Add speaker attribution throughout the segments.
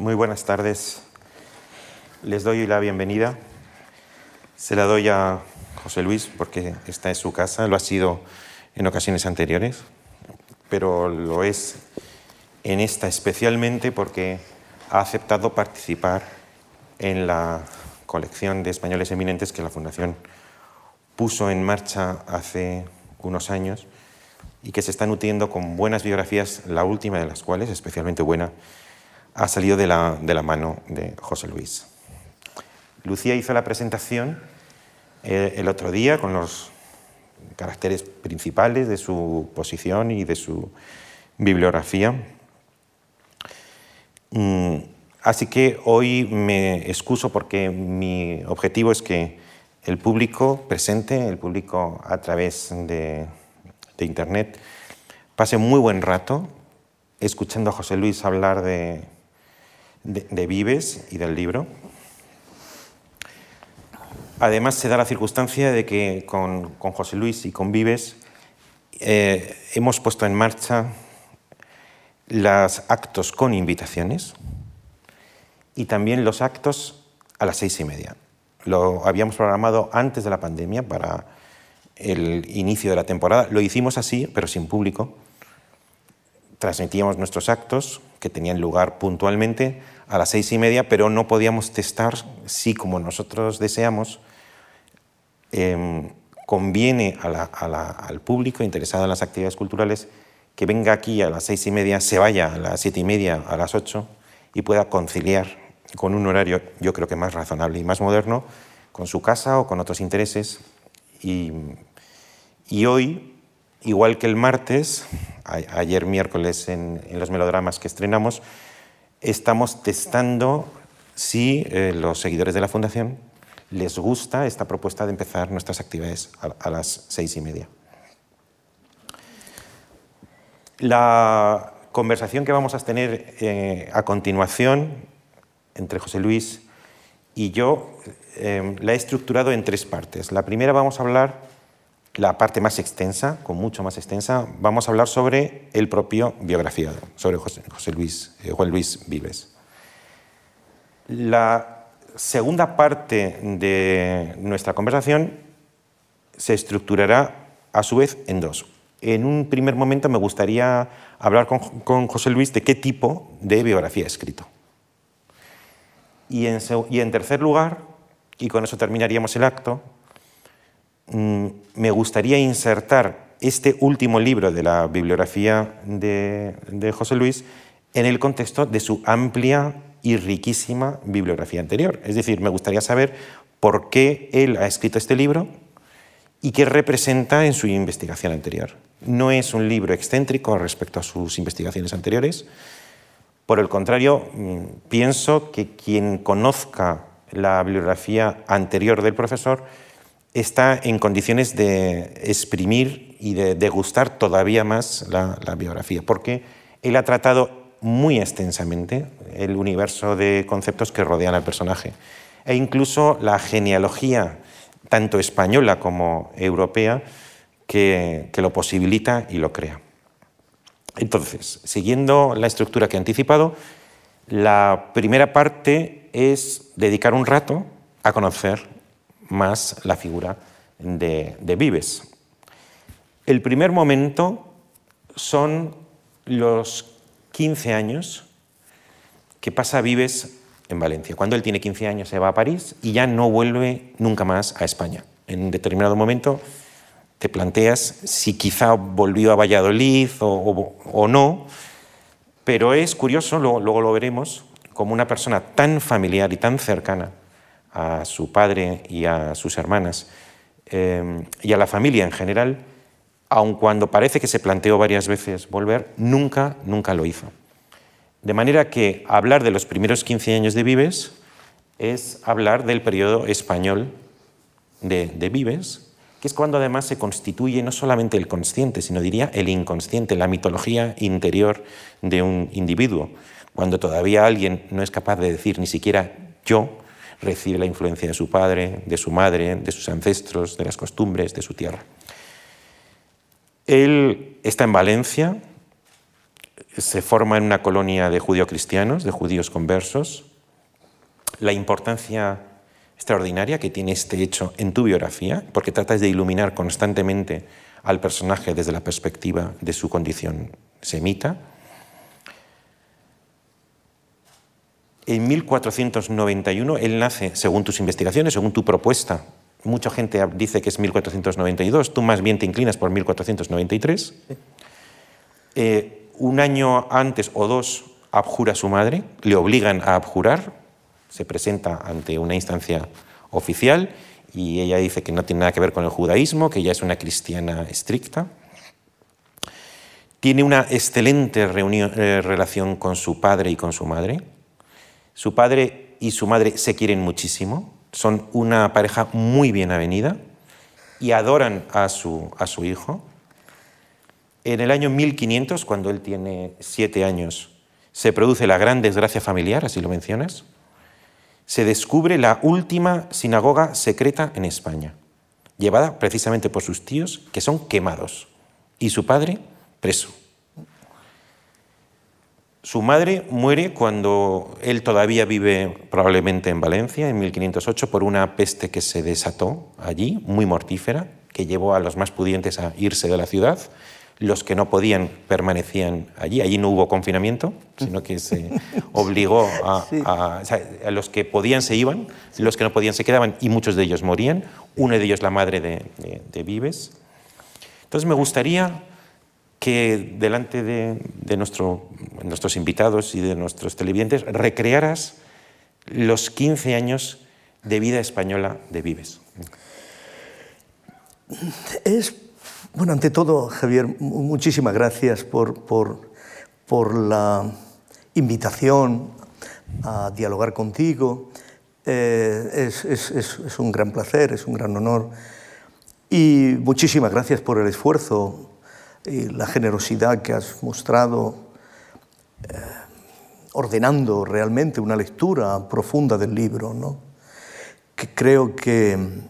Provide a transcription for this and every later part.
Speaker 1: Muy buenas tardes. Les doy la bienvenida. Se la doy a José Luis porque esta es su casa, lo ha sido en ocasiones anteriores, pero lo es en esta especialmente porque ha aceptado participar en la colección de españoles eminentes que la Fundación puso en marcha hace unos años y que se está nutriendo con buenas biografías, la última de las cuales, especialmente buena, ha salido de la, de la mano de José Luis. Lucía hizo la presentación eh, el otro día con los caracteres principales de su posición y de su bibliografía. Mm, así que hoy me excuso porque mi objetivo es que el público presente, el público a través de, de Internet, pase muy buen rato escuchando a José Luis hablar de, de, Vives y del libro. Además, se da la circunstancia de que con, con José Luis y con Vives eh, hemos puesto en marcha los actos con invitaciones y también los actos a las seis y media. Lo habíamos programado antes de la pandemia para el inicio de la temporada. Lo hicimos así, pero sin público. Transmitíamos nuestros actos que tenían lugar puntualmente a las seis y media, pero no podíamos testar si, como nosotros deseamos, em, conviene al público interesado en las actividades culturales que venga aquí a las seis y media, se vaya a las siete y media, a las ocho y pueda conciliar con un horario, yo creo que más razonable y más moderno, con su casa o con otros intereses. Y, y hoy, igual que el martes, ayer miércoles en, los melodramas que estrenamos, estamos testando si eh, los seguidores de la Fundación les gusta esta propuesta de empezar nuestras actividades a, las seis y media. La conversación que vamos a tener eh, a continuación entre José Luis y yo eh, la he estructurado en tres partes. La primera vamos a hablar la parte más extensa, con mucho más extensa, vamos a hablar sobre el propio biografía, sobre José, Luis, eh, Juan Luis Vives. La segunda parte de nuestra conversación se estructurará a su vez en dos. En un primer momento me gustaría hablar con, José Luis de qué tipo de biografía ha escrito. Y en, tercer lugar, y con eso terminaríamos el acto, me gustaría insertar este último libro de la bibliografía de, José Luis en el contexto de su amplia y riquísima bibliografía anterior. Es decir, me gustaría saber por qué él ha escrito este libro y qué representa en su investigación anterior. No es un libro excéntrico respecto a sus investigaciones anteriores. Por el contrario, mm, pienso que quien conozca la bibliografía anterior del profesor está en condiciones de exprimir y de degustar todavía más la, biografía, porque él ha tratado muy extensamente el universo de conceptos que rodean al personaje e incluso la genealogía tanto española como europea que, que, lo posibilita y lo crea. Entonces, siguiendo la estructura que he anticipado, la primera parte es dedicar un rato a conocer más la figura de, Vives. El primer momento son los 15 años que pasa Vives en Valencia. Cuando él tiene 15 años se va a París y ya no vuelve nunca más a España. En determinado momento te planteas si quizá volvió a Valladolid o, no, pero es curioso, luego lo veremos, como una persona tan familiar y tan cercana a su padre y a sus hermanas eh, y a la familia en general, aun cuando parece que se planteó varias veces volver, nunca, nunca lo hizo. De manera que hablar de los primeros 15 años de Vives es hablar del periodo español de, de Vives, que es cuando además se constituye no solamente el consciente, sino diría el inconsciente, la mitología interior de un individuo, cuando todavía alguien no es capaz de decir ni siquiera yo, recibe la influencia de su padre, de su madre, de sus ancestros, de las costumbres, de su tierra. Él está en Valencia, se forma en una colonia de judío-cristianos, de judíos conversos. La importancia extraordinaria que tiene este hecho en tu biografía, porque tratas de iluminar constantemente al personaje desde la perspectiva de su condición semita. En 1491 él nace, según tus investigaciones, según tu propuesta. Mucha gente dice que es 1492, tú más bien te inclinas por 1493. Eh, un año antes o dos abjura a su madre, le obligan a abjurar, se presenta ante una instancia oficial y ella dice que no tiene nada que ver con el judaísmo, que ella es una cristiana estricta. Tiene una excelente eh, relación con su padre y con su madre. Su padre y su madre se quieren muchísimo, son una pareja muy bien avenida y adoran a su, a su hijo. En el año 1500, cuando él tiene siete años, se produce la gran desgracia familiar, así lo mencionas se descubre la última sinagoga secreta en España, llevada precisamente por sus tíos, que son quemados, y su padre preso. Su madre muere cuando él todavía vive probablemente en Valencia, en 1508, por una peste que se desató allí, muy mortífera, que llevó a los más pudientes a irse de la ciudad los que no podían permanecían allí. Allí no hubo confinamiento, sino que se obligó a, a, los que podían se iban, los que no podían se quedaban y muchos de ellos morían. Uno de ellos la madre de, Vives. Entonces me gustaría que delante de, de nuestro, nuestros invitados y de nuestros televidentes recrearas los 15 años de vida española de Vives.
Speaker 2: Es bueno, ante todo, Javier, muchísimas gracias por, la invitación a dialogar contigo. Eh, es, un gran placer, es un gran honor. Y muchísimas gracias por el esfuerzo la generosidad que has mostrado eh, ordenando realmente una lectura profunda del libro. ¿no? Que creo que,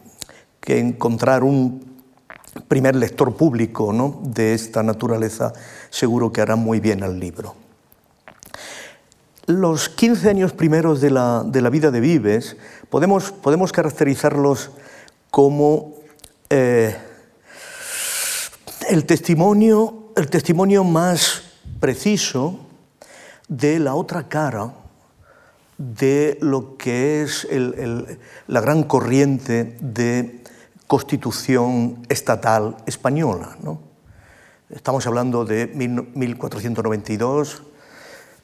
Speaker 2: que encontrar un primer lector público ¿no? de esta naturaleza, seguro que hará muy bien al libro. Los 15 años primeros de la, vida de Vives podemos, podemos caracterizarlos como eh, el, testimonio, el testimonio más preciso de la otra cara de lo que es la gran corriente de constitución estatal española. Estamos hablando de 1492,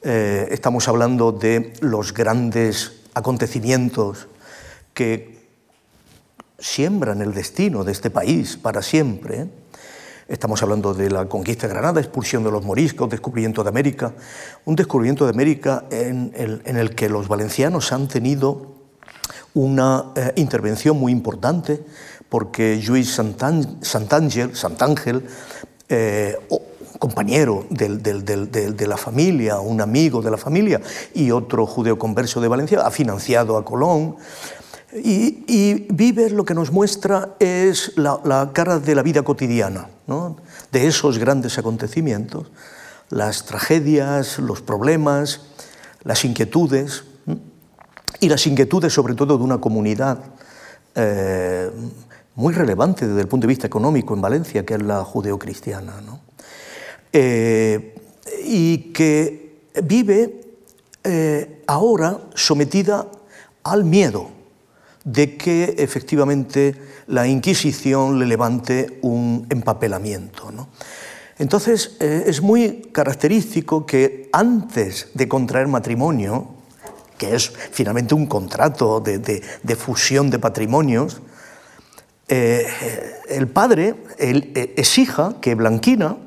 Speaker 2: eh, estamos hablando de los grandes acontecimientos que siembran el destino de este país para siempre. Estamos hablando de la conquista de Granada, expulsión de los moriscos, descubrimiento de América, un descubrimiento de América en el, que los valencianos han tenido una eh, intervención muy importante porque Luis Santángel, Santángel eh, compañero de la familia, un amigo de la familia y otro judeo converso de Valencia, ha financiado a Colón. Y, y lo que nos muestra es la, cara de la vida cotidiana, de esos grandes acontecimientos, las tragedias, los problemas, las inquietudes, y las inquietudes sobre todo de una comunidad eh, muy relevante desde el punto de vista económico en Valencia, que es la judeocristiana, eh, y que vive eh, ahora sometida al miedo de que efectivamente la Inquisición le levante un empapelamiento. Entonces eh, es muy característico que antes de contraer matrimonio, que es finalmente un contrato de fusión de patrimonios, eh, el padre eh, exija que Blanquina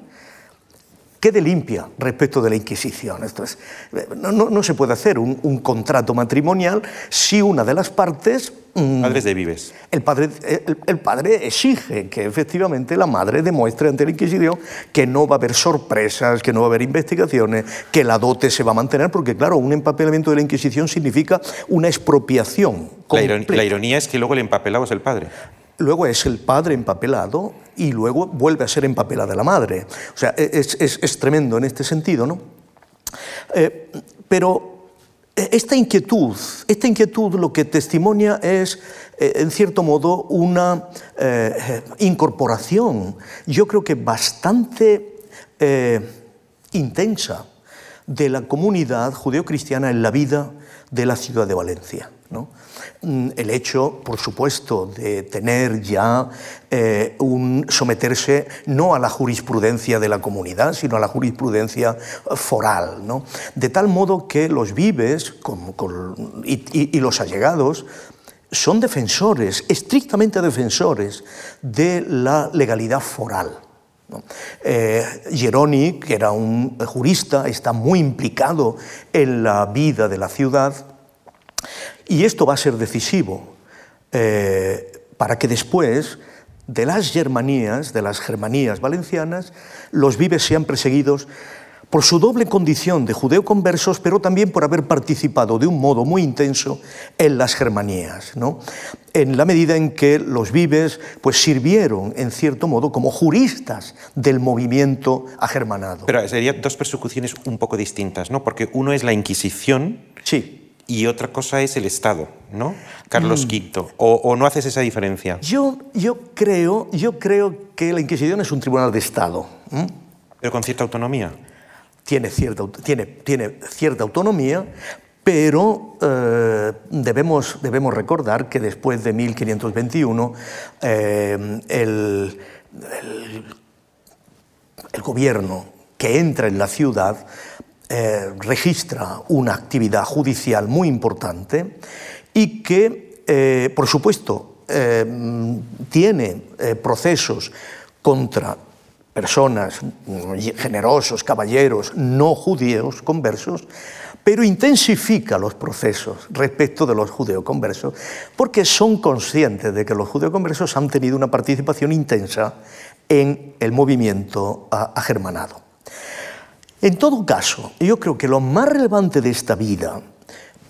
Speaker 2: quede limpia respecto de la Inquisición. Esto es, eh, no, se puede hacer un, contrato matrimonial si una de las partes...
Speaker 1: Mm, Padres de Vives.
Speaker 2: El padre, el, padre exige que efectivamente la madre demuestre ante la Inquisición que no va a haber sorpresas, que no va a haber investigaciones, que la dote se va a mantener, porque claro, un empapelamiento de la Inquisición significa una expropiación.
Speaker 1: La, la ironía es que luego el empapelado es el padre
Speaker 2: luego es el padre empapelado y luego vuelve a ser empapelada la madre. O sea, e-, es, tremendo en este sentido, ¿no? Eh, pero esta inquietud, esta inquietud lo que testimonia es, en cierto modo, una incorporación, yo creo que bastante intensa de la comunidad judeocristiana en la vida de la ciudad de Valencia. Mm, el hecho, por supuesto, de tener ya eh, un someterse no a la jurisprudencia de la comunidad, sino a la jurisprudencia foral, ¿no? de tal modo que los vives y, los allegados son defensores, estrictamente defensores de la legalidad foral. Eh, Geroni, que era un jurista, está muy implicado en la vida de la ciudad y esto va a ser decisivo eh, para que después de las germanías, de las germanías valencianas, los vives sean perseguidos por su doble condición de judeo-conversos, pero también por haber participado de un modo muy intenso en las germanías, ¿no? en la medida en que los vives pues, sirvieron, en cierto modo, como juristas del movimiento agermanado.
Speaker 1: Pero serían dos persecuciones un poco distintas, ¿no? porque uno es la Inquisición,
Speaker 2: sí
Speaker 1: y otra cosa es el Estado, ¿no? Carlos mm. V. O, no haces esa diferencia?
Speaker 2: Yo, yo, creo, yo creo que la Inquisición es un tribunal de Estado.
Speaker 1: Pero con cierta autonomía.
Speaker 2: Tiene cierta, tiene, tiene cierta autonomía, pero eh, debemos, debemos recordar que después de 1521 eh, el, el gobierno que entra en la ciudad eh, registra una actividad judicial muy importante y que, por supuesto, tiene procesos contra personas, generosos, caballeros, no judíos, conversos, pero intensifica los procesos respecto de los judeoconversos, porque son conscientes de que los judeoconversos han tenido una participación intensa en el movimiento agermanado. En todo caso, yo creo que lo más relevante de esta vida,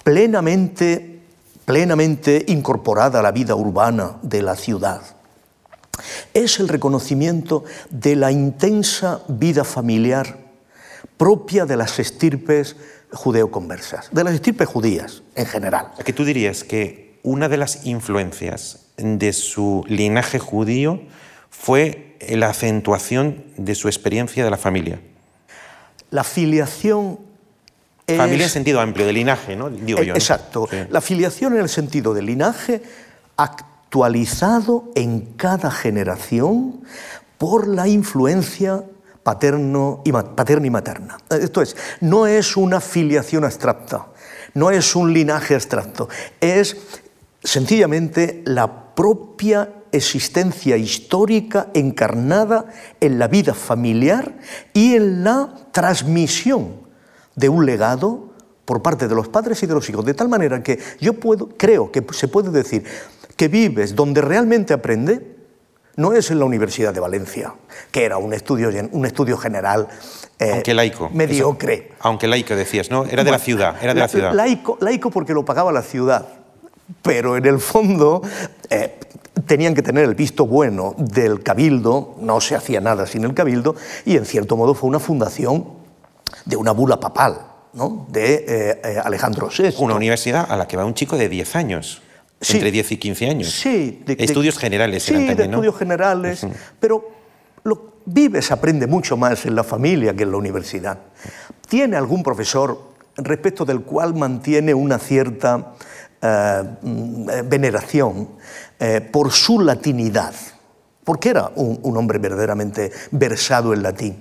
Speaker 2: plenamente, plenamente incorporada a la vida urbana de la ciudad, es el reconocimiento de la intensa vida familiar propia de las estirpes judeoconversas, de las estirpes judías en general.
Speaker 1: ¿A qué tú dirías que una de las influencias de su linaje judío fue la acentuación de su experiencia de la familia?
Speaker 2: La filiación es...
Speaker 1: Familia en sentido amplio, de linaje, ¿no?
Speaker 2: Digo yo, Exacto. La filiación en el sentido de linaje actualizado en cada generación por la influencia paterno y, paterna y materna. Esto es, no es una filiación abstracta, no es un linaje abstracto, es sencillamente la propia existencia histórica encarnada en la vida familiar y en la transmisión de un legado por parte de los padres y de los hijos. De tal manera que yo puedo, creo que se puede decir que vives donde realmente aprende, no es en la Universidad de Valencia, que era un estudio, un estudio general
Speaker 1: eh, aunque laico.
Speaker 2: Mediocre.
Speaker 1: aunque laico decías, ¿no? Era de la ciudad, era de la, ciudad.
Speaker 2: Laico, laico porque lo pagaba la ciudad, pero en el fondo eh, tenían que tener el visto bueno del cabildo, no se hacía nada sin el cabildo, y en cierto modo fue una fundación de una bula papal, ¿no? de eh, eh, Alejandro VI.
Speaker 1: Una universidad a la que va un chico de 10 años. Entre 10 y 15 años.
Speaker 2: Sí,
Speaker 1: de, estudios generales.
Speaker 2: Sí, de estudios generales, pero lo, vives, aprende mucho más en la familia que en la universidad. Tiene algún profesor respecto del cual mantiene una cierta eh, mm, veneración eh, por su latinidad, porque era un, hombre verdaderamente versado en latín.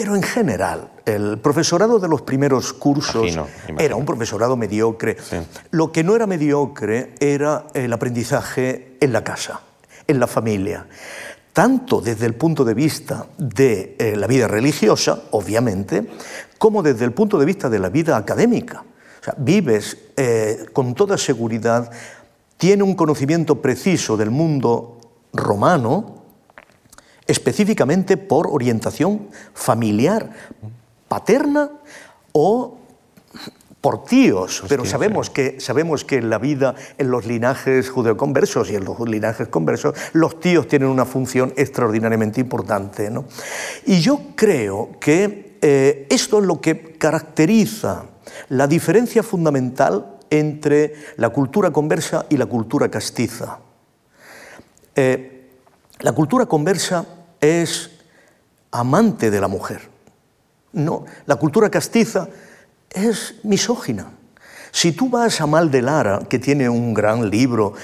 Speaker 2: Pero en general, el profesorado de los primeros cursos era un profesorado mediocre. Lo que no era mediocre era el aprendizaje en la casa, en la familia. Tanto desde el punto de vista de eh, la vida religiosa, obviamente, como desde el punto de vista de la vida académica. Vives eh, con toda seguridad, tiene un conocimiento preciso del mundo romano, específicamente por orientación familiar, paterna o por tíos, pero sabemos que, sabemos que en la vida, en los linajes judeoconversos y en los linajes conversos, los tíos tienen una función extraordinariamente importante. Y yo creo que eh, esto es lo que caracteriza la diferencia fundamental entre la cultura conversa y la cultura castiza. Eh, la cultura conversa es amante de la mujer. No, la cultura castiza es misógina. Si tú vas a Mal de Lara, que tiene un gran libro,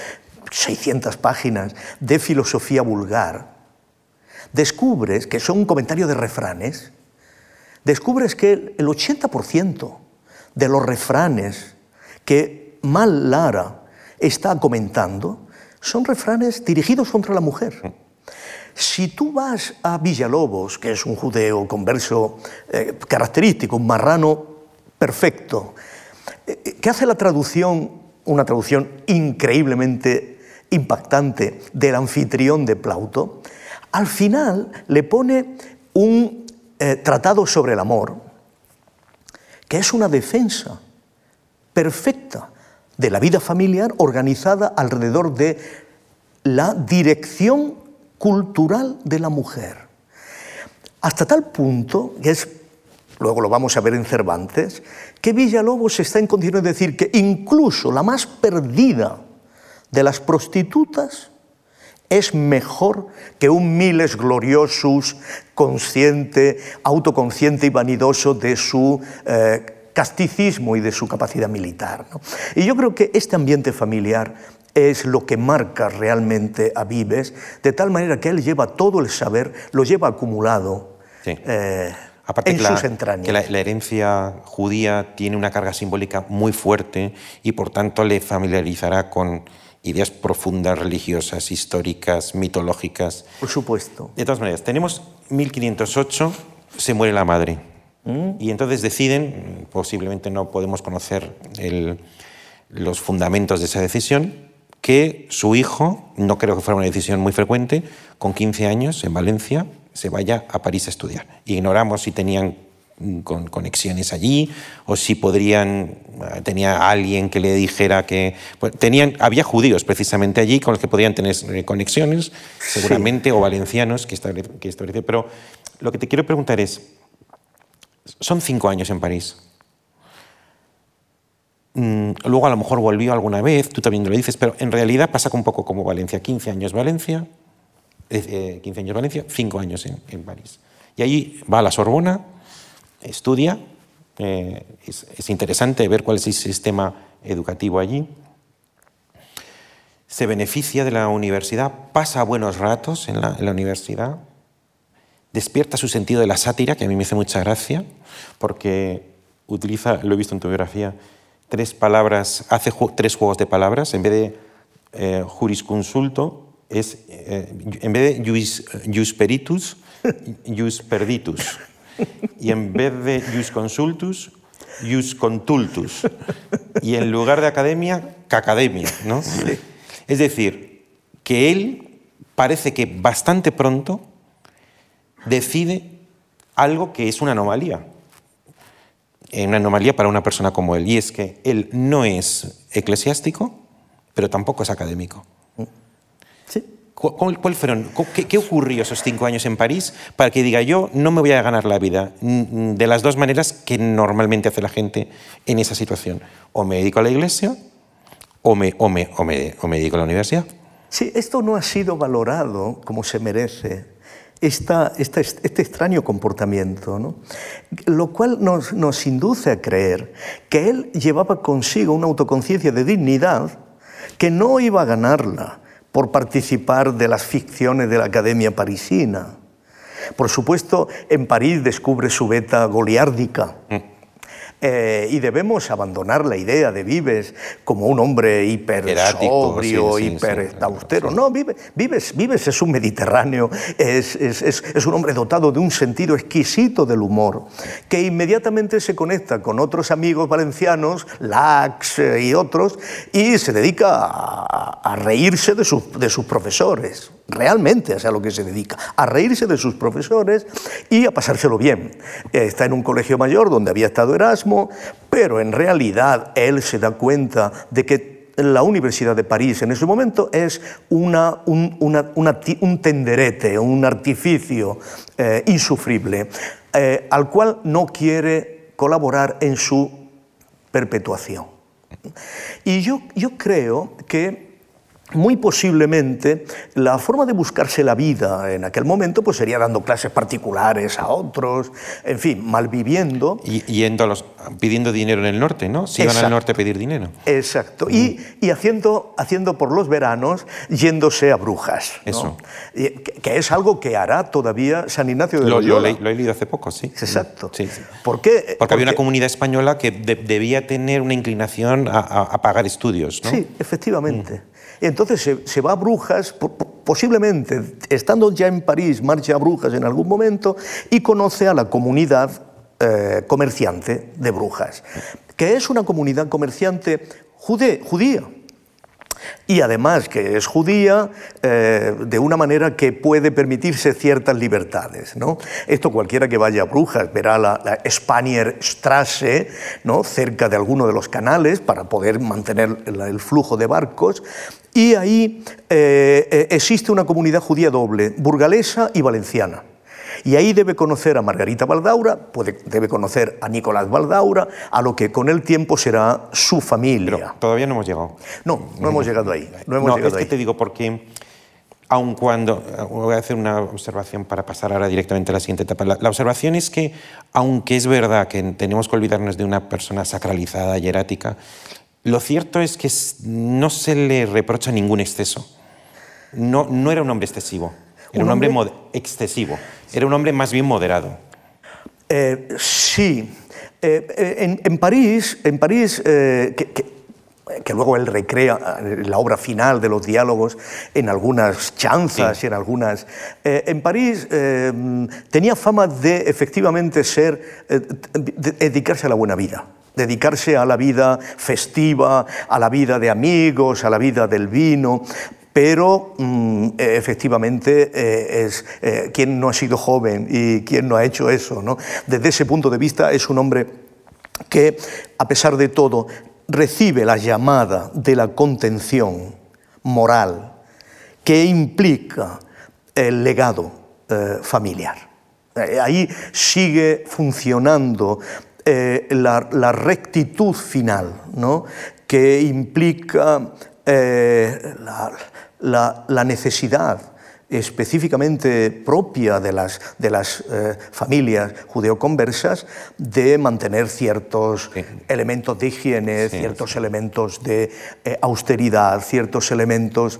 Speaker 2: 600 páginas, de filosofía vulgar, descubres que son un comentario de refranes, descubres que el 80% de los refranes que Mal Lara está comentando son refranes dirigidos contra la mujer. Si tú vas a Villalobos, que es un judeo converso eh, característico, un marrano perfecto, eh, que hace la traducción, una traducción increíblemente impactante del anfitrión de Plauto, al final le pone un eh, tratado sobre el amor, que es una defensa perfecta de la vida familiar organizada alrededor de la dirección cultural de la mujer. Hasta tal punto, que es, luego lo vamos a ver en Cervantes, que Villalobos está en condiciones de decir que incluso la más perdida de las prostitutas es mejor que un miles gloriosus, consciente, autoconsciente y vanidoso de su eh, casticismo y de su capacidad militar. Y yo creo que este ambiente familiar es lo que marca realmente a Vives, de tal manera que él lleva todo el saber, lo lleva acumulado eh, en sus entrañas.
Speaker 1: Que la, herencia judía tiene una carga simbólica muy fuerte y por tanto le familiarizará con ideas profundas, religiosas, históricas, mitológicas.
Speaker 2: Por supuesto.
Speaker 1: De todas maneras, tenemos 1508, se muere la madre. Mm. Y entonces deciden, posiblemente no podemos conocer los fundamentos de esa decisión, que su hijo, no creo que fuera una decisión muy frecuente, con 15 años en Valencia, se vaya a París a estudiar. Ignoramos si tenían mm, conexiones allí o si podrían eh, tenía alguien que le dijera que pues, tenían había judíos precisamente allí con los que podían tener eh, conexiones seguramente o valencianos que establecen pero lo que te quiero preguntar es son cinco años en París luego a lo mejor volvió alguna vez, tú también lo dices, pero en realidad pasa un poco como Valencia, 15 años Valencia, 15 eh, años Valencia, 5 años en, París. Y ahí va a la Sorbona, estudia, eh, es, interesante ver cuál es el sistema educativo allí, se beneficia de la universidad, pasa buenos ratos en la universidad, despierta su sentido de la sátira, que a mí me hace mucha gracia, porque utiliza, lo he visto en tu biografía, tres palabras, hace tres juegos de palabras, en vez de eh, jurisconsulto, es, eh, en vez de jus, peritus, jus perditus. Y en vez de jus consultus, jus contultus. Y en lugar de academia, cacademia. ¿no? Es decir, que él parece que bastante pronto decide algo que es una anomalía una anomalía para una persona como él, y es que él no es eclesiástico, pero tampoco es académico.
Speaker 2: Sí.
Speaker 1: ¿Cuál, fueron, qué, ocurrió esos cinco años en París para que diga yo no me voy a ganar la vida de las dos maneras que normalmente hace la gente en esa situación? O me dedico a la iglesia o me, o me, o me, o me dedico a la universidad.
Speaker 2: Sí, esto no ha sido valorado como se merece esta, este extraño comportamiento, ¿no? lo cual nos, nos induce a creer que él llevaba consigo una autoconciencia de dignidad que no iba a ganarla por participar de las ficciones de la Academia Parisina. Por supuesto, en París descubre su beta goliárdica. Mm. Eh, y debemos abandonar la idea de Vives como un hombre hiper sobrio, hiper austero. No, Vives, Vives, es un mediterráneo, es, es, es, un hombre dotado de un sentido exquisito del humor, que inmediatamente se conecta con otros amigos valencianos, Lax eh, y otros, y se dedica a, a reírse de, de sus profesores realmente es a lo que se dedica, a reírse de sus profesores y a pasárselo bien. Está en un colegio mayor donde había estado Erasmo, pero en realidad él se da cuenta de que la Universidad de París en ese momento es una, un, tenderete, un artificio eh, insufrible. eh, al cual no quiere colaborar en su perpetuación. Y yo, yo creo que muy posiblemente la forma de buscarse la vida en aquel momento pues sería dando clases particulares a otros, en fin, malviviendo.
Speaker 1: Y yendo a los, pidiendo dinero en el norte, ¿no? Si iban al norte a pedir dinero.
Speaker 2: Exacto. Y, y, haciendo, haciendo por los veranos, yéndose a brujas.
Speaker 1: Eso.
Speaker 2: que, es algo que hará todavía San Ignacio de
Speaker 1: lo,
Speaker 2: Loyola.
Speaker 1: Lo, he leído hace poco, sí.
Speaker 2: Exacto.
Speaker 1: Sí, sí.
Speaker 2: ¿Por qué?
Speaker 1: Porque, había una comunidad española que debía tener una inclinación a, a, pagar estudios, ¿no?
Speaker 2: Sí, efectivamente. Mm. Entonces se, va a Brujas, posiblemente estando ya en París, marcha a Brujas en algún momento y conoce a la comunidad eh, comerciante de Brujas, que es una comunidad comerciante judía y además que es judía eh, de una manera que puede permitirse ciertas libertades. ¿no? Esto cualquiera que vaya a Brujas verá la, la ¿no? cerca de alguno de los canales para poder mantener el, flujo de barcos y ahí eh, eh, existe una comunidad judía doble, burgalesa y valenciana. Y ahí debe conocer a Margarita Valdaura, puede, debe conocer a Nicolás Valdaura, a lo que con el tiempo será su familia.
Speaker 1: Pero todavía no hemos llegado.
Speaker 2: No, no hemos llegado ahí. No, hemos
Speaker 1: no
Speaker 2: llegado
Speaker 1: es que te digo porque, aun cuando, voy a hacer una observación para pasar ahora directamente a la siguiente etapa. La, la observación es que, aunque es verdad que tenemos que olvidarnos de una persona sacralizada y erática, lo cierto es que no se le reprocha ningún exceso. No, no era un hombre excesivo. Era un, hombre, excesivo, era un hombre más bien moderado.
Speaker 2: Eh, sí. Eh, eh, en, París, en París que, luego él recrea la obra final de los diálogos en algunas chanzas y en algunas... en París tenía fama de efectivamente ser, dedicarse a la buena vida dedicarse a la vida festiva, a la vida de amigos, a la vida del vino, pero mm, efectivamente eh, es eh, quien no ha sido joven y quien no ha hecho eso. ¿no? Desde ese punto de vista es un hombre que, a pesar de todo, recibe la llamada de la contención moral que implica el legado eh, familiar. Ahí sigue funcionando la, la, rectitud final, ¿no? que implica la, la, necesidad específicamente propia de las, de las eh, familias judeoconversas de mantener ciertos elementos de higiene, ciertos elementos de eh, austeridad, ciertos elementos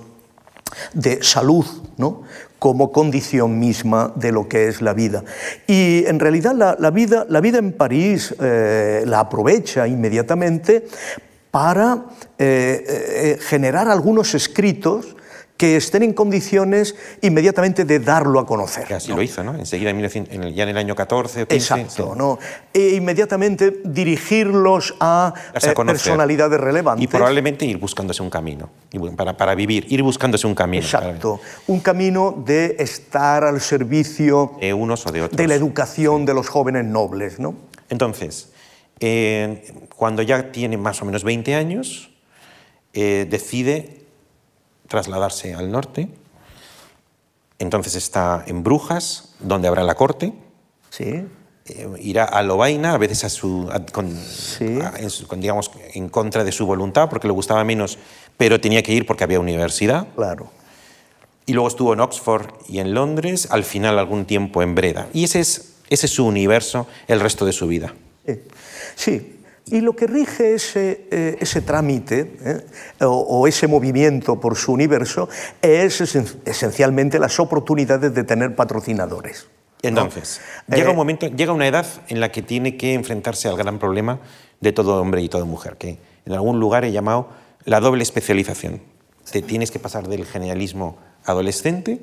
Speaker 2: de salud, ¿no? como condición misma de lo que es la vida. Y en realidad la, vida, la vida en París eh, la aprovecha inmediatamente para generar algunos escritos que estén en condiciones inmediatamente de darlo a conocer.
Speaker 1: así lo hizo, ¿no? Enseguida, ya en el año 14 o
Speaker 2: 15. Exacto, ¿no? E inmediatamente dirigirlos a, eh, personalidades relevantes.
Speaker 1: Y probablemente ir buscándose un camino, para, para vivir, ir buscándose un camino.
Speaker 2: Exacto, un camino de estar al servicio
Speaker 1: de unos o de otros.
Speaker 2: De la educación de los jóvenes nobles, ¿no?
Speaker 1: Entonces, eh, cuando ya tiene más o menos 20 años, eh, decide trasladarse al norte. Entonces está en Brujas, donde habrá la corte.
Speaker 2: Sí.
Speaker 1: Eh, irá a Lobaina, a veces a su, con, digamos, en contra de su voluntad, porque le gustaba menos, pero tenía que ir porque había universidad.
Speaker 2: Claro.
Speaker 1: Y luego estuvo en Oxford y en Londres, al final algún tiempo en Breda. Y ese es, ese es su universo el resto de su vida.
Speaker 2: Sí. Y lo que rige ese, eh, ese trámite eh, o, ese movimiento por su universo es esencialmente las oportunidades de tener patrocinadores.
Speaker 1: Entonces, llega un eh, momento, llega una edad en la que tiene que enfrentarse al gran problema de todo hombre y toda mujer, que en algún lugar he llamado la doble especialización. Te tienes que pasar del generalismo adolescente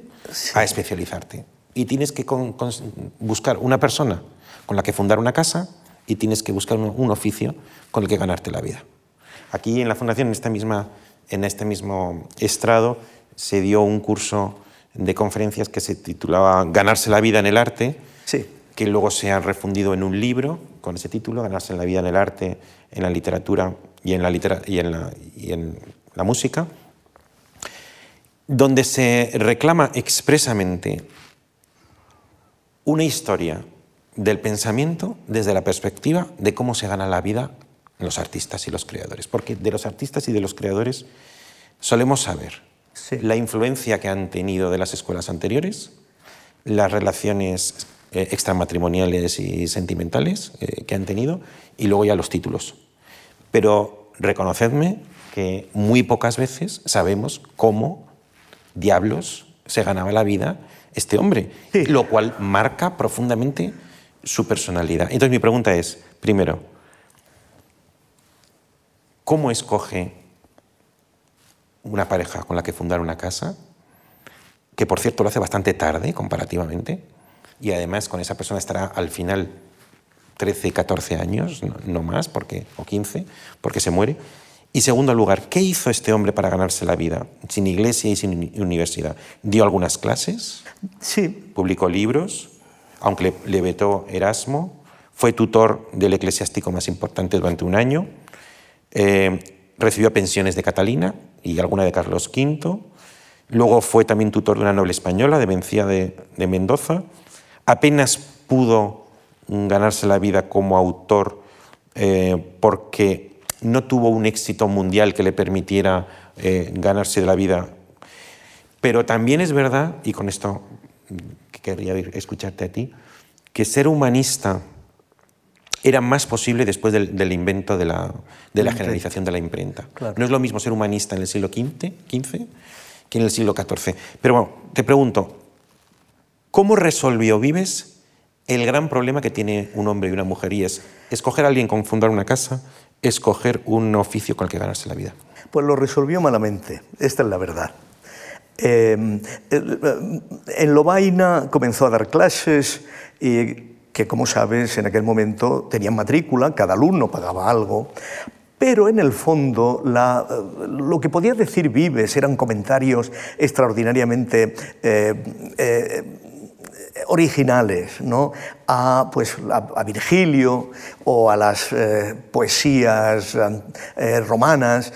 Speaker 1: a especializarte. Y tienes que buscar una persona con la que fundar una casa, y tienes que buscar un, oficio con el que ganarte la vida. Aquí en la Fundación, en, esta misma, en este mismo estrado, se dio un curso de conferencias que se titulaba Ganarse la vida en el arte,
Speaker 2: sí.
Speaker 1: que luego se ha refundido en un libro con ese título, Ganarse la vida en el arte, en la literatura y en la, y en la, y en la música, donde se reclama expresamente una historia del pensamiento desde la perspectiva de cómo se gana la vida los artistas y los creadores. Porque de los artistas y de los creadores solemos saber la influencia que han tenido de las escuelas anteriores, las relaciones eh, extramatrimoniales y sentimentales eh, que han tenido, y luego ya los títulos. Pero reconocedme que muy pocas veces sabemos cómo diablos se ganaba la vida este hombre, lo cual marca profundamente su personalidad. Entonces mi pregunta es, primero, ¿cómo escoge una pareja con la que fundar una casa? Que por cierto lo hace bastante tarde comparativamente, y además con esa persona estará al final 13, 14 años, no, más, porque, o 15, porque se muere. Y segundo lugar, ¿qué hizo este hombre para ganarse la vida sin iglesia y sin universidad? ¿Dio algunas clases?
Speaker 2: Sí.
Speaker 1: ¿Publicó libros? Aunque le, vetó Erasmo. Fue tutor del eclesiástico más importante durante un año. Eh, recibió pensiones de Catalina y alguna de Carlos V. Luego fue también tutor de una noble española, de Mencía de, Mendoza. Apenas pudo ganarse la vida como autor eh, porque no tuvo un éxito mundial que le permitiera eh, ganarse la vida. Pero también es verdad, y con esto querría escucharte a ti, que ser humanista era más posible después del, invento de la, generalización de la imprenta. No es lo mismo ser humanista en el siglo XV, que en el siglo XIV. Pero bueno, te pregunto, ¿cómo resolvió Vives el gran problema que tiene un hombre y una mujer y es escoger a alguien con fundar una casa, escoger un oficio con el que ganarse la vida?
Speaker 2: Pues lo resolvió malamente, esta es la verdad. Eh, en Lobaina comenzó a dar clases y que, como sabes, en aquel momento tenían matrícula, cada alumno pagaba algo, pero en el fondo lo que podía decir Vives eran comentarios extraordinariamente eh, eh, originales ¿no? a, pues, a, Virgilio o a las eh, poesías eh, romanas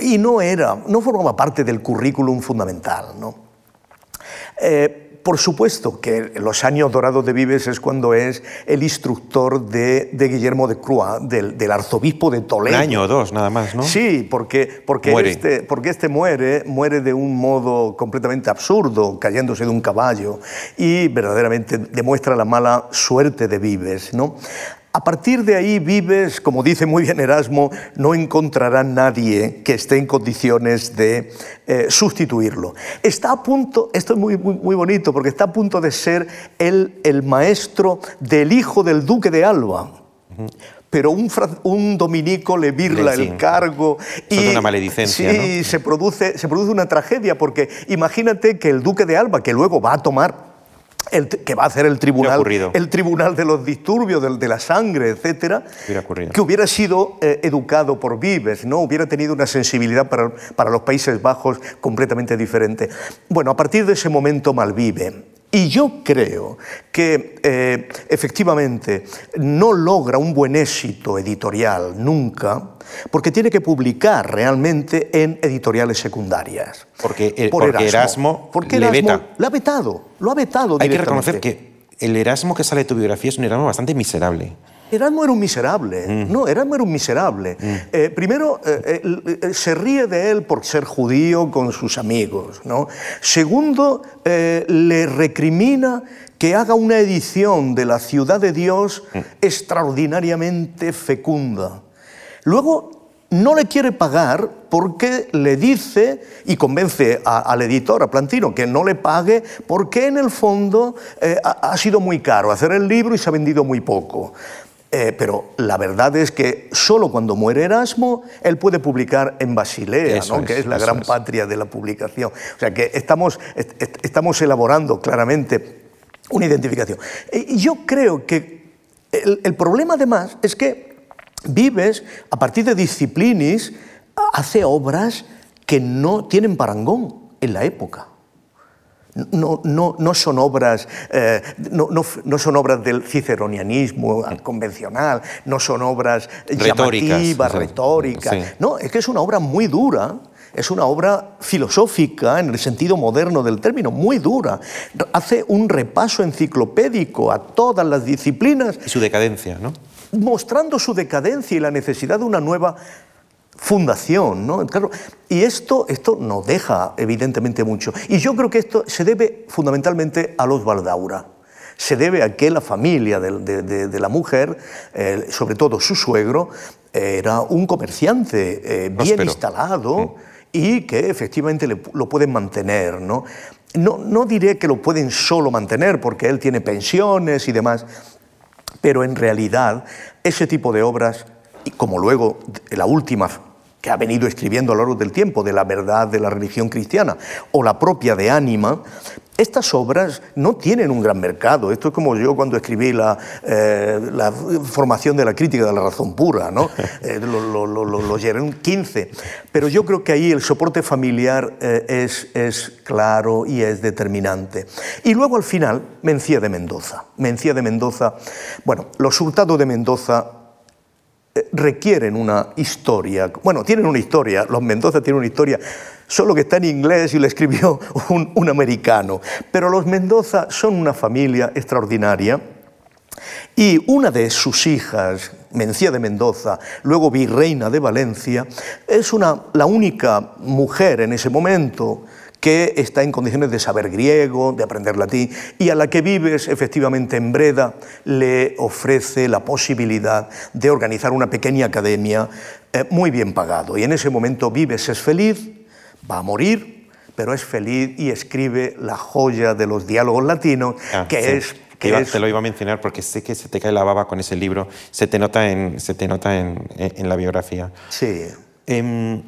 Speaker 2: y no, era, no formaba parte del currículum fundamental. ¿no? Eh, por supuesto que los años dorados de Vives es cuando es el instructor de, Guillermo de Croix, del, arzobispo de Toledo.
Speaker 1: Un año o dos, nada más, ¿no?
Speaker 2: Sí, porque, porque, Este, porque este muere, muere de un modo completamente absurdo, cayéndose de un caballo, y verdaderamente demuestra la mala suerte de Vives, ¿no? A partir de ahí vives, como dice muy bien Erasmo, no encontrará nadie que esté en condiciones de eh, sustituirlo. Está a punto, esto es muy, muy, bonito, porque está a punto de ser el, el maestro del hijo del duque de Alba. pero un, un, dominico le virla el cargo
Speaker 1: y es una maledicencia,
Speaker 2: sí, se, produce, se produce una tragedia porque imagínate que el duque de Alba, que luego va a tomar que va a hacer el tribunal, el tribunal de los disturbios, de, de la sangre, etcétera, que hubiera sido eh, educado por Vives, ¿no? hubiera tenido una sensibilidad para, para los Países Bajos completamente diferente. Bueno, a partir de ese momento malvive. Y yo creo que eh, efectivamente no logra un buen éxito editorial nunca, porque tiene que publicar realmente en editoriales secundarias.
Speaker 1: Porque, Erasmo, porque le veta.
Speaker 2: Lo ha vetado, lo ha vetado.
Speaker 1: Hay que reconocer que el Erasmo que sale de tu biografía es un Erasmo bastante miserable.
Speaker 2: Erasmo era un miserable, mm. no, Erasmo era un miserable. Mm. Eh, primero, eh, eh, se ríe de él por ser judío con sus amigos, ¿no? Segundo, le recrimina que haga una edición de la ciudad de Dios mm. extraordinariamente fecunda. Luego, no le quiere pagar porque le dice y convence al editor, a Plantino, que no le pague porque en el fondo ha, sido muy caro hacer el libro y se ha vendido muy poco. Eh, pero la verdad es que solo cuando muere Erasmo, él puede publicar en Basilea, que es la gran patria de la publicación. O sea que estamos, estamos elaborando claramente una identificación. Y yo creo que el, el problema además es que Vives, a partir de Disciplinis, hace obras que no tienen parangón en la época. No, no, no, son obras, eh, no, no, son obras del ciceronianismo convencional, no son obras
Speaker 1: retóricas,
Speaker 2: llamativas, retóricas. No, es que es una obra muy dura, es una obra filosófica en el sentido moderno del término, muy dura. Hace un repaso enciclopédico a todas las disciplinas.
Speaker 1: Y su decadencia, ¿no?
Speaker 2: Mostrando su decadencia y la necesidad de una nueva fundación, ¿no? Claro, y esto, esto nos deja evidentemente mucho. Y yo creo que esto se debe fundamentalmente a los Baldaura. Se debe a que la familia de, la mujer, eh, sobre todo su suegro, era un comerciante eh, bien instalado y que efectivamente lo pueden mantener. ¿no? No, no diré que lo pueden solo mantener porque él tiene pensiones y demás, pero en realidad ese tipo de obras, y como luego la última que ha venido escribiendo a lo largo del tiempo de la verdad de la religión cristiana, o la propia de Ánima, estas obras no tienen un gran mercado. Esto es como yo cuando escribí la, eh, formación de la crítica de la razón pura, ¿no? Eh, lo, lo, 15. Pero yo creo que ahí el soporte familiar eh, es, es, claro y es determinante. Y luego al final, Mencía de Mendoza. Mencía de Mendoza, bueno, los hurtados de Mendoza requieren una historia. Bueno, tienen una historia, los Mendoza tienen una historia, solo que está en inglés y la escribió un, americano. Pero los Mendoza son una familia extraordinaria y una de sus hijas, Mencía de Mendoza, luego virreina de Valencia, es una, la única mujer en ese momento que está en condiciones de saber griego, de aprender latín, y a la que Vives efectivamente en Breda le ofrece la posibilidad de organizar una pequeña academia eh, muy bien pagado. Y en ese momento Vives es feliz, va a morir, pero es feliz y escribe la joya de los diálogos latinos, ah, que es
Speaker 1: que Te lo iba a mencionar porque sé que se te cae la baba con ese libro, se te nota en, se te nota en, en la biografía.
Speaker 2: Sí.
Speaker 1: Em,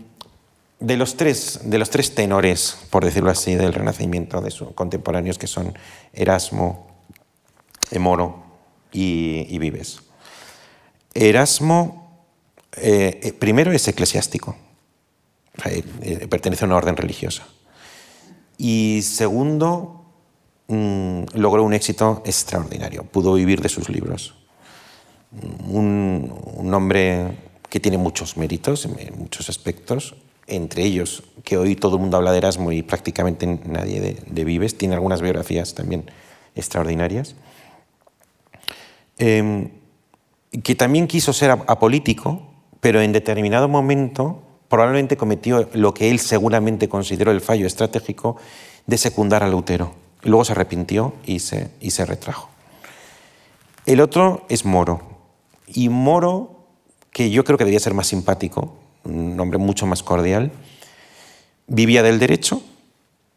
Speaker 1: de los, tres, de los tres tenores, por decirlo así, del Renacimiento, de sus contemporáneos, que son Erasmo, Moro y, Vives. Erasmo, eh, eh, primero, es eclesiástico, eh, pertenece a una orden religiosa. Y segundo, mm, logró un éxito extraordinario, pudo vivir de sus libros. Un, un hombre que tiene muchos méritos en muchos aspectos, entre ellos, que hoy todo el mundo habla de Erasmo y prácticamente nadie de, Vives, tiene algunas biografías también extraordinarias, em, que también quiso ser apolítico, pero en determinado momento probablemente cometió lo que él seguramente consideró el fallo estratégico de secundar a Lutero. Luego se arrepintió y se, y se retrajo. El otro es Moro. Y Moro, que yo creo que debía ser más simpático, un hombre mucho más cordial. Vivía del derecho,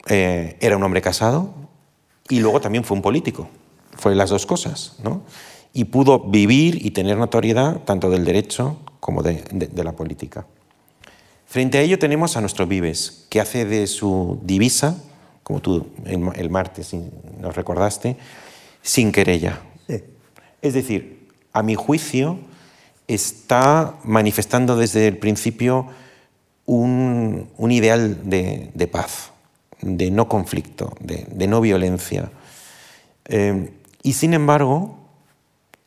Speaker 1: eh, era un hombre casado y luego también fue un político. Fue las dos cosas, ¿no? Y pudo vivir y tener notoriedad tanto del derecho como de, la política. Frente a ello tenemos a nuestro Vives, que hace de su divisa, como tú el, martes nos recordaste, sin querella. Es decir, a mi juicio, está manifestando desde el principio un, ideal de, paz, de no conflicto, de, no violencia. Eh, y sin embargo,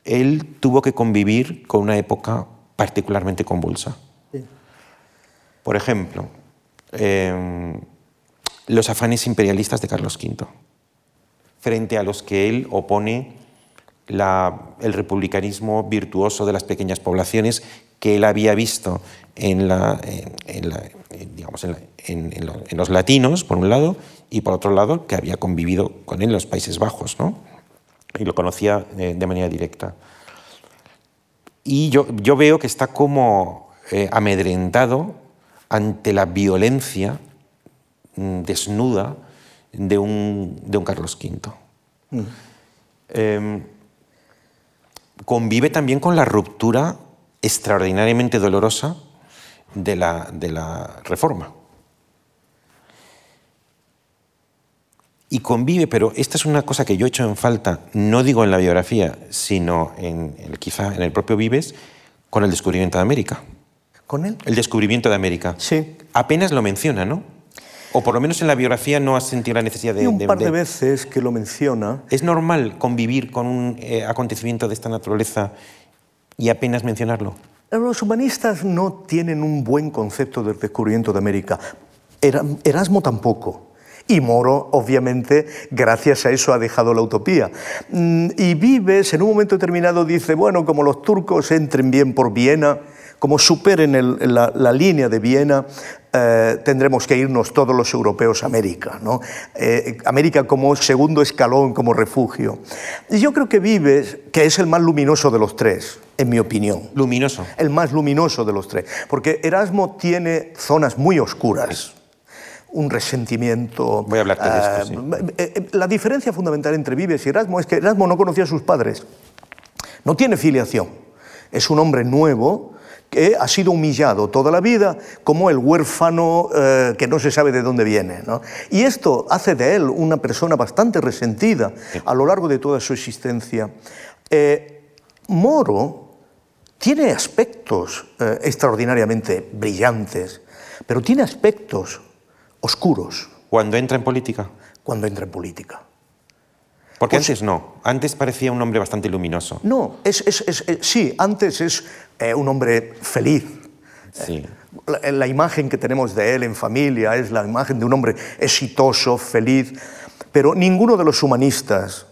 Speaker 1: él tuvo que convivir con una época particularmente convulsa. Por ejemplo, eh, los afanes imperialistas de Carlos V, frente a los que él opone el republicanismo virtuoso de las pequeñas poblaciones que él había visto en, los latinos, por un lado, y por otro lado, que había convivido con él en los Países Bajos, ¿no? y lo conocía eh, de manera directa. Y yo, yo veo que está como eh, amedrentado ante la violencia mm, desnuda de un, de un Carlos V convive también con la ruptura extraordinariamente dolorosa de la, de la reforma. Y convive, pero esta es una cosa que yo he hecho en falta, no digo en la biografía, sino en, quizá en el propio Vives, con el descubrimiento de América.
Speaker 2: ¿Con él?
Speaker 1: El descubrimiento de América.
Speaker 2: Sí.
Speaker 1: Apenas lo menciona, ¿no? O por lo menos en la biografía no has sentido la necesidad de...
Speaker 2: Y un par de, veces que lo menciona.
Speaker 1: ¿Es normal convivir con un eh, acontecimiento de esta naturaleza y apenas mencionarlo?
Speaker 2: Los humanistas no tienen un buen concepto del descubrimiento de América. Erasmo tampoco. Y Moro, obviamente, gracias a eso ha dejado la utopía. Mm, y Vives, en un momento determinado, dice, bueno, como los turcos entren bien por Viena, como superen la, línea de Viena, eh, tendremos que irnos todos los europeos a América, ¿no? Eh, América como segundo escalón, como refugio. Y yo creo que Vives, que es el más luminoso de los tres, en mi opinión.
Speaker 1: Luminoso.
Speaker 2: El más luminoso de los tres, porque Erasmo tiene zonas muy oscuras un resentimiento.
Speaker 1: Voy a hablarte de esto.
Speaker 2: Eh, la diferencia fundamental entre Vives y Erasmo es que Erasmo no conocía a sus padres, no tiene filiación, es un hombre nuevo que ha sido humillado toda la vida como el huérfano eh, que no se sabe de dónde viene. Y esto hace de él una persona bastante resentida a lo largo de toda su existencia. Eh, Moro tiene aspectos eh, extraordinariamente brillantes, pero tiene aspectos oscuros.
Speaker 1: ¿Cuando entra en política?
Speaker 2: Cuando entra en política.
Speaker 1: Porque pues antes no, antes parecía un hombre bastante luminoso.
Speaker 2: No, es, sí, antes es eh, un hombre feliz.
Speaker 1: Sí.
Speaker 2: La, imagen que tenemos de él en familia es la imagen de un hombre exitoso, feliz, pero ninguno de los humanistas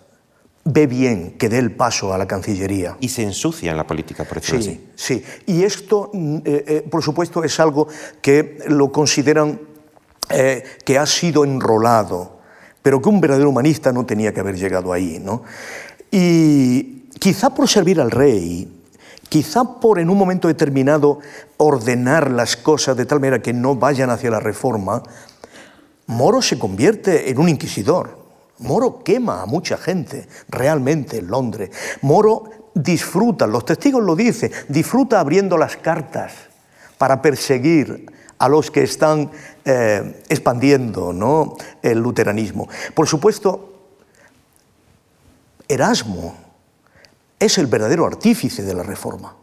Speaker 2: ve bien que dé el paso a la Cancillería.
Speaker 1: Y se ensucia en la política, por decirlo
Speaker 2: sí, Sí, y esto, mm, eh, eh, por supuesto, es algo que lo consideran que ha sido enrolado pero que un verdadero humanista no tenía que haber llegado ahí. ¿no? Y quizá por servir al rey, quizá por en un momento determinado ordenar las cosas de tal manera que no vayan hacia la reforma, Moro se convierte en un inquisidor. Moro quema a mucha gente realmente en Londres. Moro disfruta, los testigos lo dicen, disfruta abriendo las cartas para perseguir a los que están eh, expandiendo ¿no? el luteranismo. Por supuesto, Erasmo es el verdadero artífice de la reforma.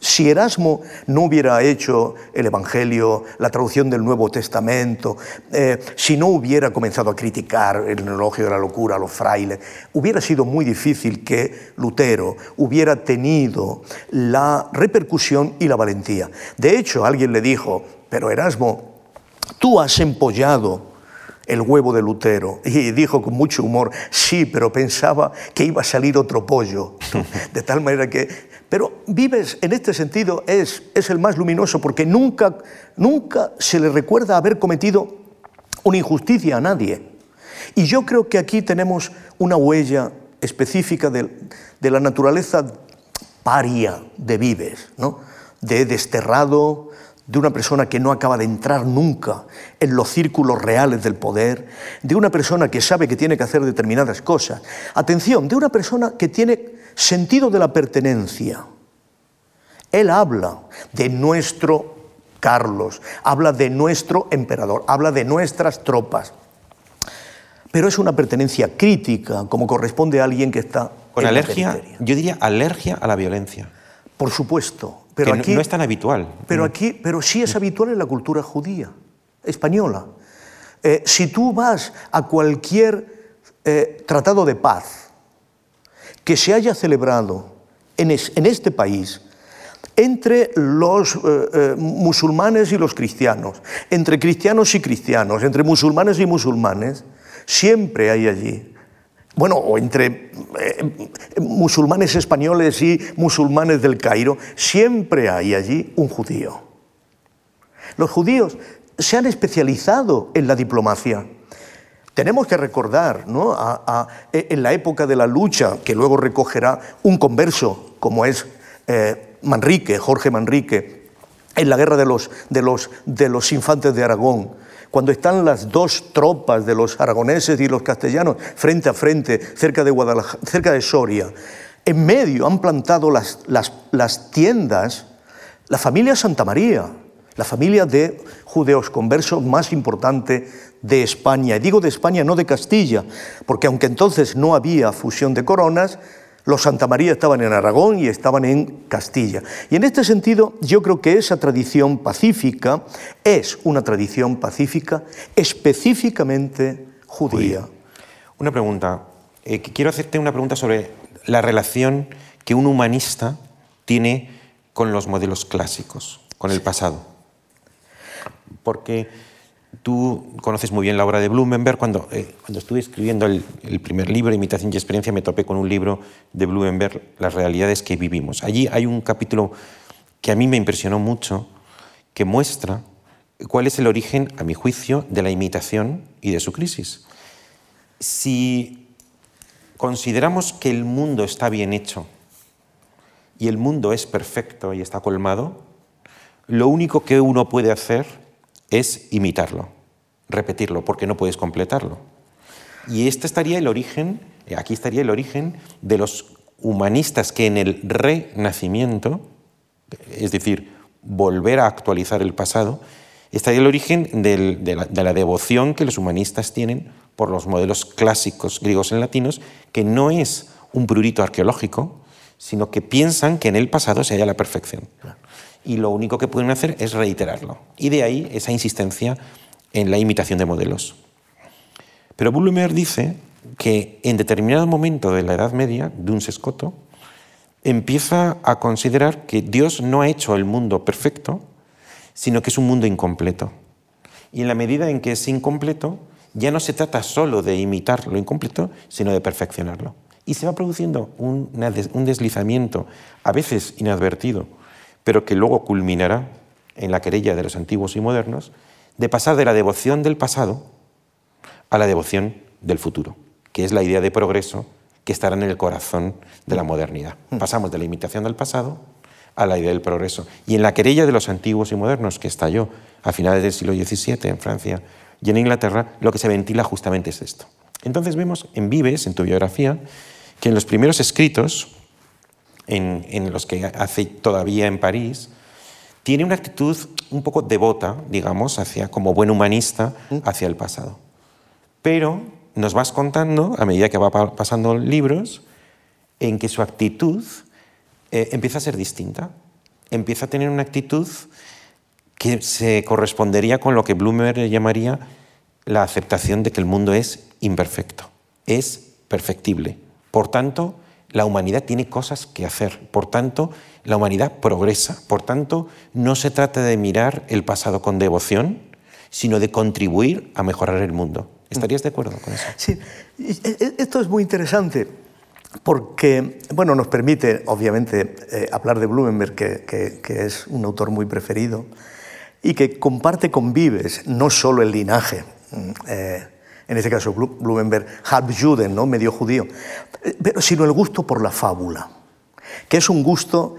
Speaker 2: Si Erasmo no hubiera hecho el Evangelio, la traducción del Nuevo Testamento, eh, si no hubiera comenzado a criticar el elogio de la locura a los frailes, hubiera sido muy difícil que Lutero hubiera tenido la repercusión y la valentía. De hecho, alguien le dijo, pero Erasmo, tú has empollado el huevo de Lutero. Y dijo con mucho humor, sí, pero pensaba que iba a salir otro pollo. De tal manera que pero Vives, en este sentido, es, es el más luminoso porque nunca, nunca se le recuerda haber cometido una injusticia a nadie. Y yo creo que aquí tenemos una huella específica de, de la naturaleza paria de Vives, ¿no? de desterrado, de una persona que no acaba de entrar nunca en los círculos reales del poder, de una persona que sabe que tiene que hacer determinadas cosas. Atención, de una persona que tiene Sentido de la pertenencia. Él habla de nuestro Carlos, habla de nuestro emperador, habla de nuestras tropas. Pero es una pertenencia crítica, como corresponde a alguien que está
Speaker 1: con alergia. yo diría alergia a la violencia.
Speaker 2: Por supuesto, pero aquí
Speaker 1: no es tan habitual.
Speaker 2: Pero aquí, pero sí es habitual en la cultura judía española. Eh, si tú vas a cualquier eh, tratado de paz que se haya celebrado en, este país entre los eh, eh, musulmanes y los cristianos, entre cristianos y cristianos, entre musulmanes y musulmanes, siempre hay allí. Bueno, o entre eh, musulmanes españoles y musulmanes del Cairo, siempre hay allí un judío. Los judíos se han especializado en la diplomacia. Tenemos que recordar, e, en la época de la lucha, que luego recogerá un converso, como es eh, Manrique, Jorge Manrique, en la guerra de los, de, los, de los infantes de Aragón, cuando están las dos tropas de los aragoneses y los castellanos frente a frente, cerca de, cerca de Soria, en medio han plantado las tiendas la familia Santa María, la familia de judeos conversos más importante de España. Y digo de España, no de Castilla, porque aunque entonces no había fusión de coronas, Los Santa María estaban en Aragón y estaban en Castilla. Y en este sentido, yo creo que esa tradición pacífica es una tradición pacífica específicamente judía.
Speaker 1: Una pregunta. Eh, quiero hacerte una pregunta sobre la relación que un humanista tiene con los modelos clásicos, con el pasado. Porque tú conoces muy bien la obra de Blumenberg. Cuando, eh, cuando estuve escribiendo el, el, primer libro, Imitación y Experiencia, me topé con un libro de Blumenberg, Las realidades que vivimos. Allí hay un capítulo que a mí me impresionó mucho, que muestra cuál es el origen, a mi juicio, de la imitación y de su crisis. Si consideramos que el mundo está bien hecho y el mundo es perfecto y está colmado, lo único que uno puede hacer es imitarlo, repetirlo, porque no puedes completarlo. Y este estaría el origen, aquí estaría el origen de los humanistas que en el renacimiento, es decir, volver a actualizar el pasado, estaría el origen de, la, de la devoción que los humanistas tienen por los modelos clásicos griegos y latinos, que no es un prurito arqueológico, sino que piensan que en el pasado se halla la perfección. Y lo único que pueden hacer es reiterarlo. Y de ahí esa insistencia en la imitación de modelos. Pero Blumer dice que en determinado momento de la Edad Media, de un sescoto, empieza a considerar que Dios no ha hecho el mundo perfecto, sino que es un mundo incompleto. Y en la medida en que es incompleto, ya no se trata solo de imitar lo incompleto, sino de perfeccionarlo. Y se va produciendo un, deslizamiento, a veces inadvertido, pero que luego culminará en la querella de los antiguos y modernos, de pasar de la devoción del pasado a la devoción del futuro, que es la idea de progreso que estará en el corazón de la modernidad. Mm. Pasamos de la imitación del pasado a la idea del progreso. Y en la querella de los antiguos y modernos, que estalló a finales del siglo XVII en Francia y en Inglaterra, lo que se ventila justamente es esto. Entonces vemos en Vives, en tu biografía, que en los primeros escritos, en, los que hace todavía en París, tiene una actitud un poco devota, digamos, hacia, como buen humanista, hacia el pasado. Pero nos vas contando, a medida que va pasando libros, en que su actitud eh, empieza a ser distinta. Empieza a tener una actitud que se correspondería con lo que Blumer llamaría la aceptación de que el mundo es imperfecto, es perfectible. Por tanto, la humanidad tiene cosas que hacer, por tanto, la humanidad progresa, por tanto, no se trata de mirar el pasado con devoción, sino de contribuir a mejorar el mundo. ¿Estarías de acuerdo con eso?
Speaker 2: Sí, e, e, esto es muy interesante porque, bueno, nos permite, obviamente, eh, hablar de Blumenberg, que, es un autor muy preferido, y que comparte con Vives no solo el linaje, mm, eh, en este caso Blumenberg, Halbjuden, ¿no? medio judío, pero sino el gusto por la fábula, que es un gusto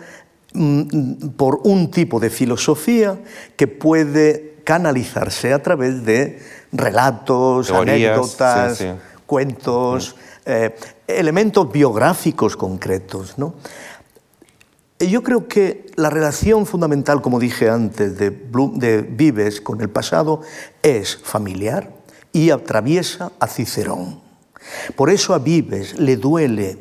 Speaker 2: mm, por un tipo de filosofía que puede canalizarse a través de relatos, anécdotas, cuentos, eh, elementos biográficos concretos. ¿no? Yo creo que la relación fundamental, como dije antes, de, de Vives con el pasado es familiar, y atraviesa a Cicerón. Por eso a Vives le duele.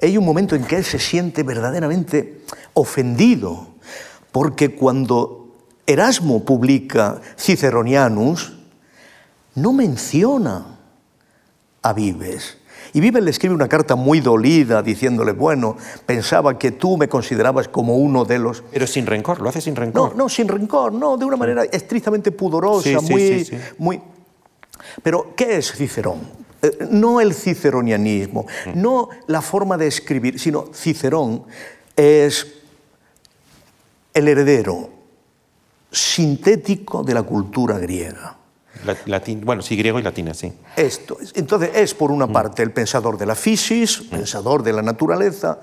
Speaker 2: Hay un momento en que él se siente verdaderamente ofendido, porque cuando Erasmo publica Ciceronianus, no menciona a Vives. Y Vives le escribe una carta muy dolida diciéndole, bueno, pensaba que tú me considerabas como uno de los...
Speaker 1: Pero sin rencor, lo hace sin rencor.
Speaker 2: No, no, sin rencor, no, de una manera estrictamente pudorosa, muy, muy, pero, ¿qué es Cicerón? Eh, no el ciceronianismo, mm. no la forma de escribir, sino Cicerón es el heredero sintético de la cultura griega.
Speaker 1: bueno, sí, griego y latina, sí.
Speaker 2: Esto, entonces es por una mm. parte el pensador de la fisis, mm. pensador de la naturaleza,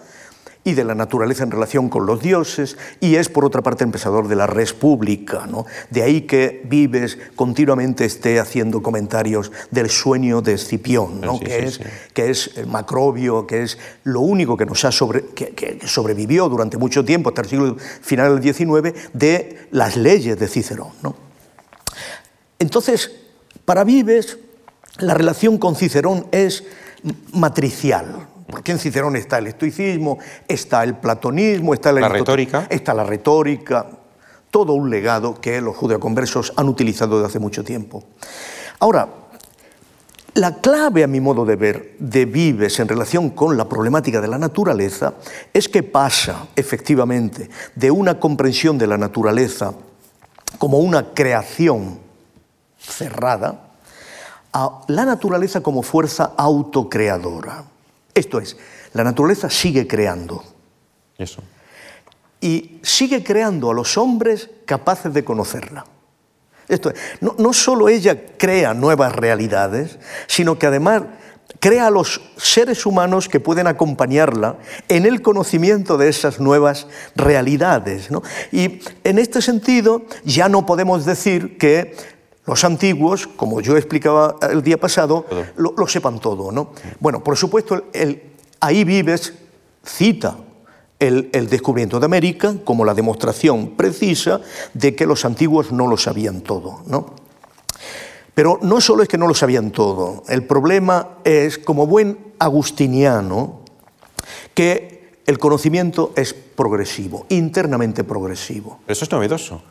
Speaker 2: y de la naturaleza en relación con los dioses, y es por otra parte el pensador de la res pública. ¿no? De ahí que Vives continuamente esté haciendo comentarios del sueño de Escipión, ¿no? que, es, que es el macrobio, que es lo único que nos ha sobre, que, sobrevivió durante mucho tiempo, hasta el siglo final del XIX, de las leyes de Cicerón. ¿no? Entonces, para Vives, la relación con Cicerón es matricial Porque en Cicerón está el estoicismo, está el platonismo, está
Speaker 1: la retórica.
Speaker 2: Está la retórica, todo un legado que los judeoconversos han utilizado desde hace mucho tiempo. Ahora, la clave, a mi modo de ver, de Vives en relación con la problemática de la naturaleza es que pasa, efectivamente, de una comprensión de la naturaleza como una creación cerrada a la naturaleza como fuerza autocreadora. Esto es, la naturaleza sigue creando.
Speaker 1: Eso.
Speaker 2: Y sigue creando a los hombres capaces de conocerla. Esto es, no, no solo ella crea nuevas realidades, sino que además crea a los seres humanos que pueden acompañarla en el conocimiento de esas nuevas realidades. Y en este sentido ya no podemos decir que los antiguos, como yo explicaba el día pasado, lo, sepan todo. ¿no? Bueno, por supuesto, el, ahí vives, cita el, el, descubrimiento de América como la demostración precisa de que los antiguos no lo sabían todo. ¿no? Pero no solo es que no lo sabían todo, el problema es, como buen agustiniano, que el conocimiento es progresivo, internamente progresivo.
Speaker 1: eso es novedoso.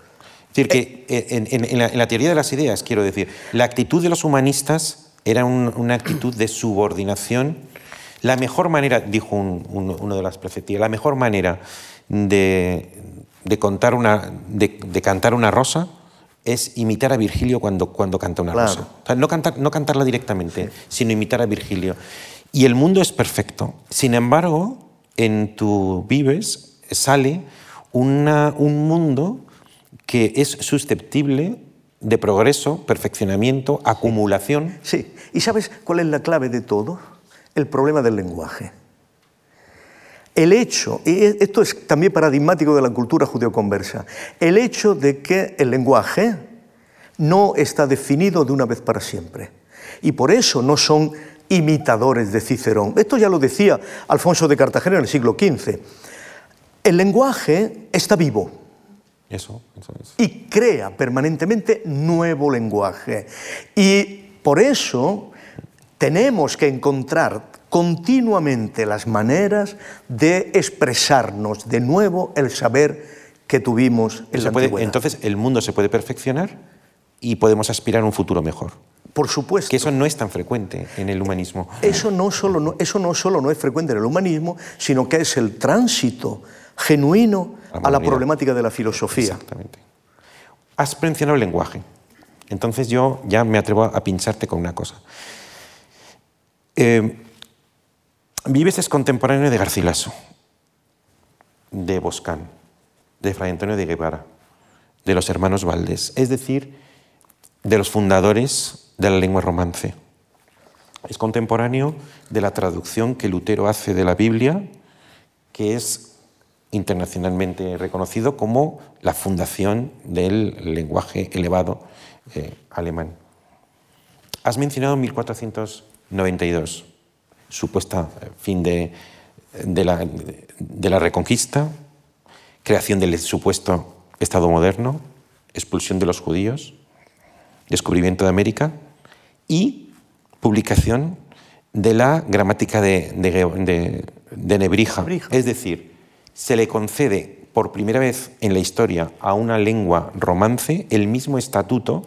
Speaker 1: Es decir, que eh, en, la, teoría de las ideas, quiero decir, la actitud de los humanistas era una actitud de subordinación. La mejor manera, dijo uno de las preceptivas, la mejor manera de, contar una, de, cantar una rosa es imitar a Virgilio cuando, cuando canta una rosa. no, cantar, no cantarla directamente, sino imitar a Virgilio. Y el mundo es perfecto. Sin embargo, en tu vives sale una, un mundo que es susceptible de progreso, perfeccionamiento, acumulación.
Speaker 2: Sí, ¿y sabes cuál es la clave de todo? El problema del lenguaje. El hecho, y esto es también paradigmático de la cultura judeoconversa, el hecho de que el lenguaje no está definido de una vez para siempre. Y por eso no son imitadores de Cicerón. Esto ya lo decía Alfonso de Cartagena en el siglo XV. El lenguaje está vivo,
Speaker 1: eso,
Speaker 2: Y crea permanentemente nuevo lenguaje. Y por eso tenemos que encontrar continuamente las maneras de expresarnos de nuevo el saber que tuvimos en la
Speaker 1: puede, Entonces el mundo se puede perfeccionar y podemos aspirar a un futuro mejor.
Speaker 2: Por supuesto.
Speaker 1: Que eso no es tan frecuente en el humanismo.
Speaker 2: Eso no solo eso no, solo no es frecuente en el humanismo, sino que es el tránsito genuino a la problemática de la filosofía.
Speaker 1: Exactamente. Has mencionado el lenguaje. Entonces yo ya me atrevo a pincharte con una cosa. Eh, Vives es contemporáneo de Garcilaso, de Boscán, de Fray Antonio de Guevara, de los hermanos Valdés, es decir, de los fundadores de la lengua romance. Es contemporáneo de la traducción que Lutero hace de la Biblia, que es internacionalmente reconocido como la fundación del lenguaje elevado eh, alemán. Has mencionado 1492, supuesta eh, fin de, de, la, de la Reconquista, creación del supuesto Estado moderno, expulsión de los judíos, descubrimiento de América y publicación de la gramática de, de, de Nebrija. Es decir, se le concede por primera vez en la historia a una lengua romance el mismo estatuto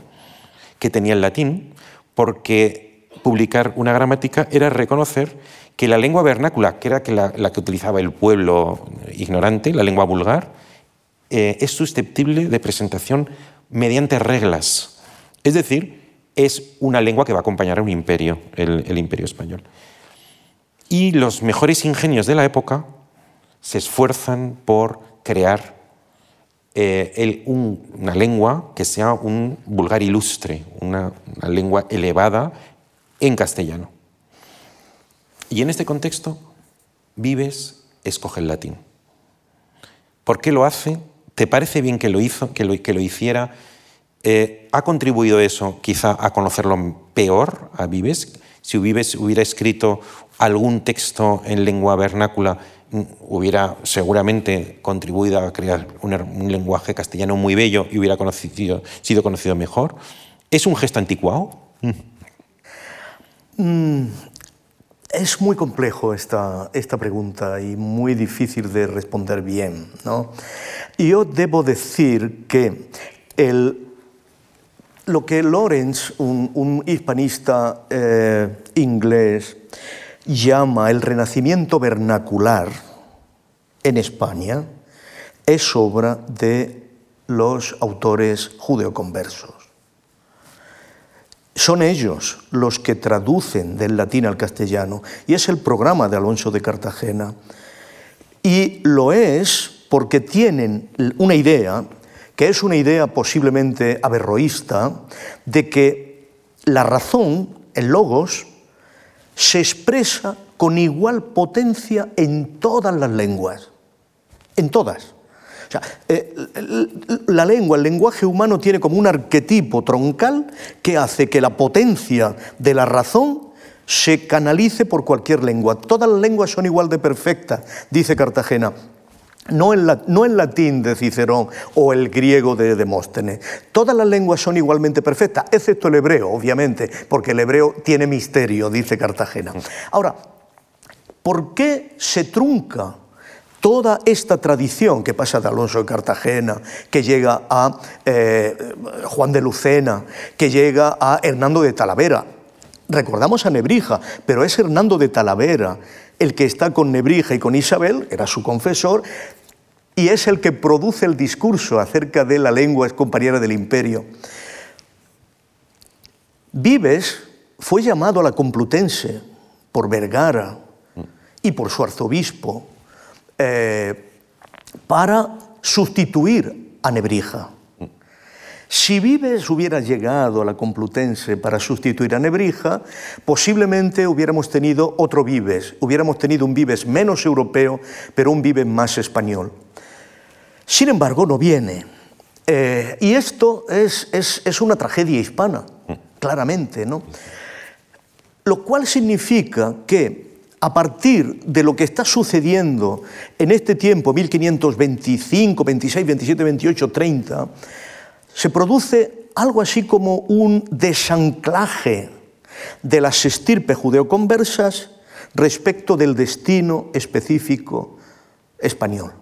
Speaker 1: que tenía el latín, porque publicar una gramática era reconocer que la lengua vernácula, que era la, que utilizaba el pueblo ignorante, la lengua vulgar, eh, es susceptible de presentación mediante reglas. Es decir, es una lengua que va a acompañar a un imperio, el imperio español. Y los mejores ingenios de la época se esfuerzan por crear eh, una lengua que sea un vulgar ilustre, una, lengua elevada en castellano. Y en este contexto, Vives escoge el latín. ¿Por qué lo hace? ¿Te parece bien que lo, hizo, que lo, hiciera? Eh, ¿Ha contribuido eso quizá a conocerlo peor a Vives? Si Vives hubiera escrito algún texto en lengua vernácula, hubiera seguramente contribuido a crear un, lenguaje castellano muy bello y hubiera sido conocido mejor. ¿Es un gesto anticuado?
Speaker 2: Mm, Es muy complejo esta, esta pregunta y muy difícil de responder bien. ¿no? Yo debo decir que el, lo que Lawrence, un, hispanista eh, inglés, llama el renacimiento vernacular en España, es obra de los autores judeoconversos. Son ellos los que traducen del latín al castellano y es el programa de Alonso de Cartagena. Y lo es porque tienen una idea, que es una idea posiblemente averroísta, de que la razón, el logos, se expresa con igual potencia en todas las lenguas, en todas. Eh, la lengua, el lenguaje humano tiene como un arquetipo troncal que hace que la potencia de la razón se canalice por cualquier lengua. Todas las lenguas son igual de perfectas, dice Cartagena. No en, no latín de Cicerón o el griego de Demóstenes. Todas las lenguas son igualmente perfectas, excepto el hebreo, obviamente, porque el hebreo tiene misterio, dice Cartagena. Ahora, ¿por qué se trunca toda esta tradición que pasa de Alonso de Cartagena, que llega a eh, Juan de Lucena, que llega a Hernando de Talavera. Recordamos a Nebrija, pero es Hernando de Talavera el que está con Nebrija y con Isabel, era su confesor, y es el que produce el discurso acerca de la lengua compañera del imperio. Vives fue llamado a la Complutense por Vergara y por su arzobispo eh, para sustituir a Nebrija. Si Vives hubiera llegado a la Complutense para sustituir a Nebrija, posiblemente hubiéramos tenido otro Vives, hubiéramos tenido un Vives menos europeo, pero un Vives más español. Sin embargo, no viene. Eh, y esto es, es, una tragedia hispana, claramente, ¿no? Lo cual significa que a partir de lo que está sucediendo en este tiempo, 1525, 26, 27, 28, 30, se produce algo así como un desanclaje de las estirpes judeoconversas respecto del destino específico español.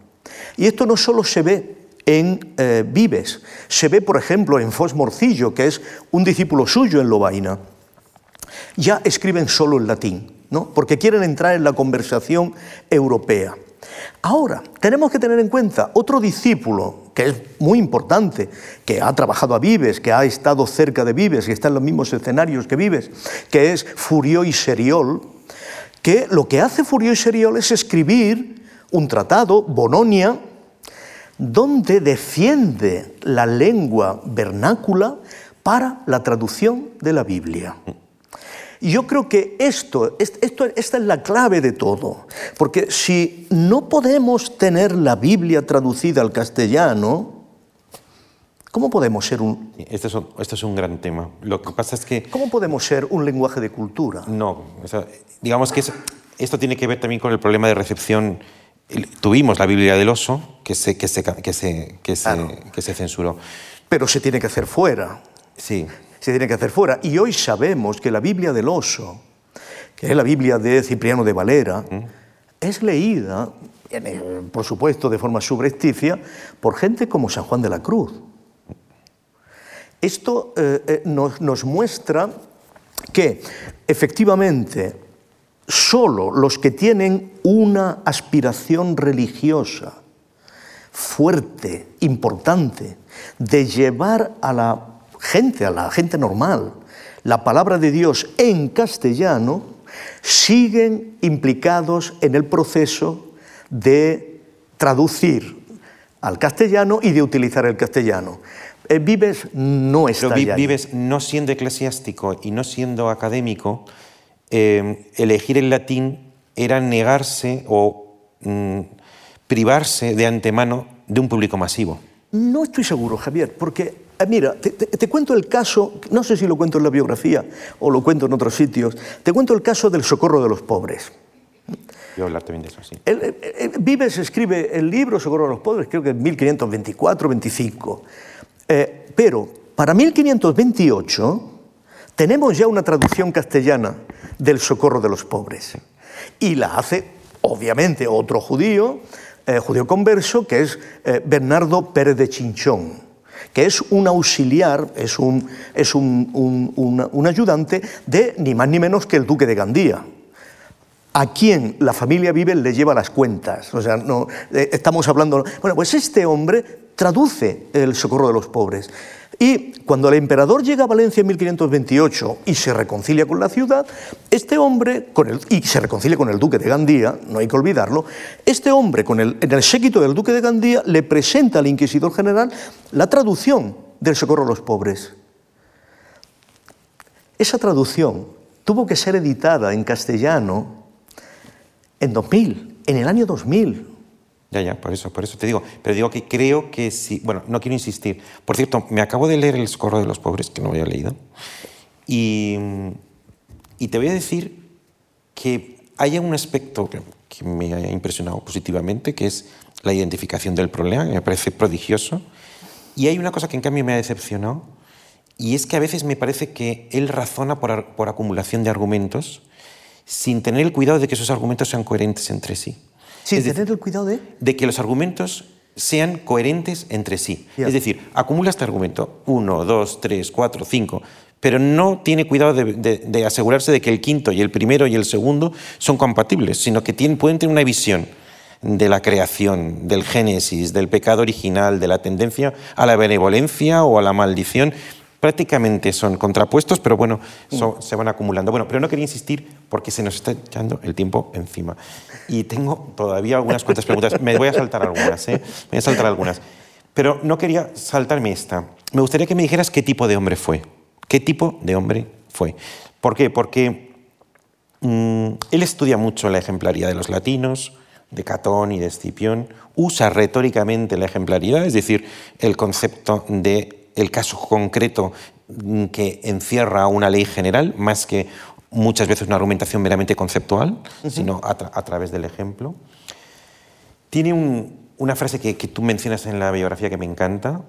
Speaker 2: Y esto no solo se ve en eh, Vives, se ve, por ejemplo, en Fos Morcillo, que es un discípulo suyo en Lobaina. Ya escriben solo en latín porque quieren entrar en la conversación europea. Ahora, tenemos que tener en cuenta otro discípulo que es muy importante, que ha trabajado a Vives, que ha estado cerca de Vives, que está en los mismos escenarios que Vives, que es Furió y Seriol, que lo que hace Furió y Seriol es escribir un tratado, Bononia, donde defiende la lengua vernácula para la traducción de la Biblia. Y yo creo que esto, esto, esta es la clave de todo, porque si no podemos tener la Biblia traducida al castellano, ¿cómo podemos ser un...
Speaker 1: Este es un, este es un gran tema. Lo que pasa es que...
Speaker 2: ¿Cómo podemos ser un lenguaje de cultura?
Speaker 1: No, digamos que esto tiene que ver también con el problema de recepción. Tuvimos la Biblia del oso que se, que se, que se, que se, que se censuró.
Speaker 2: Pero se tiene que hacer fuera.
Speaker 1: Sí
Speaker 2: se tiene que hacer fuera. Y hoy sabemos que la Biblia del oso, que es la Biblia de Cipriano de Valera, es leída, por supuesto de forma subrepticia, por gente como San Juan de la Cruz. Esto eh, eh, nos, nos muestra que efectivamente solo los que tienen una aspiración religiosa fuerte, importante, de llevar a la gente, a la gente normal, la palabra de Dios en castellano, siguen implicados en el proceso de traducir al castellano y de utilizar el castellano. Eh, Vives no está
Speaker 1: Pero Vives, no siendo eclesiástico y no siendo académico, eh, elegir el latín era negarse o mm, privarse de antemano de un público masivo.
Speaker 2: No estoy seguro, Javier, porque mira, te, cuento el caso, no sé si lo cuento en la biografía o lo cuento en otros sitios, te cuento el caso del socorro de los pobres.
Speaker 1: Yo hablar también de eso, sí.
Speaker 2: Vives escribe el libro Socorro de los Pobres, creo que en 1524-25. Eh, pero para 1528 tenemos ya una traducción castellana del socorro de los pobres. Y la hace, obviamente, otro judío, eh, judío converso, que es eh, Bernardo Pérez de Chinchón, que es un auxiliar, es, un, es un, un, ayudante de ni más ni menos que el duque de Gandía a quien la familia vive le lleva las cuentas. O sea, no, eh, estamos hablando. Bueno, pues este hombre traduce el socorro de los pobres. Y cuando el emperador llega a Valencia en 1528 y se reconcilia con la ciudad, este hombre, con el, y se reconcilia con el duque de Gandía, no hay que olvidarlo, este hombre en el séquito del duque de Gandía le presenta al inquisidor general la traducción del socorro a los pobres. Esa traducción tuvo que ser editada en castellano en 2000, en el año 2000.
Speaker 1: Ya, ya, por eso, por eso te digo. Pero digo que creo que sí. Bueno, no quiero insistir. Por cierto, me acabo de leer El Socorro de los Pobres, que no había leído. Y, te voy a decir que hay un aspecto que, me ha impresionado positivamente, que es la identificación del problema, que me parece prodigioso. Y hay una cosa que en cambio me ha decepcionado, y es que a veces me parece que él razona por acumulación de argumentos sin tener el cuidado de que esos argumentos sean coherentes entre sí.
Speaker 2: Sin tener el cuidado de...
Speaker 1: De que los argumentos sean coherentes entre sí. Es decir, acumula este argumento, uno, dos, tres, cuatro, cinco, pero no tiene cuidado de, asegurarse de que el quinto y el primero y el segundo son compatibles, sino que pueden tener una visión de la creación, del génesis, del pecado original, de la tendencia a la benevolencia o a la maldición, prácticamente son contrapuestos, pero bueno, se van acumulando. Bueno, pero no quería insistir porque se nos está echando el tiempo encima. Y tengo todavía algunas cuantas preguntas. Me voy a saltar algunas, ¿eh? Me voy a saltar algunas. Pero no quería saltarme esta. Me gustaría que me dijeras qué tipo de hombre fue. ¿Qué tipo de hombre fue? ¿Por qué? Porque mm, él estudia mucho la ejemplaridad de los latinos, de Catón y de Escipión, usa retóricamente la ejemplaridad, es decir, el concepto de el caso concreto que encierra una ley general, más que muchas veces una argumentación meramente conceptual, sino a, través del ejemplo. Tiene una frase que, tú mencionas en la biografía que me encanta,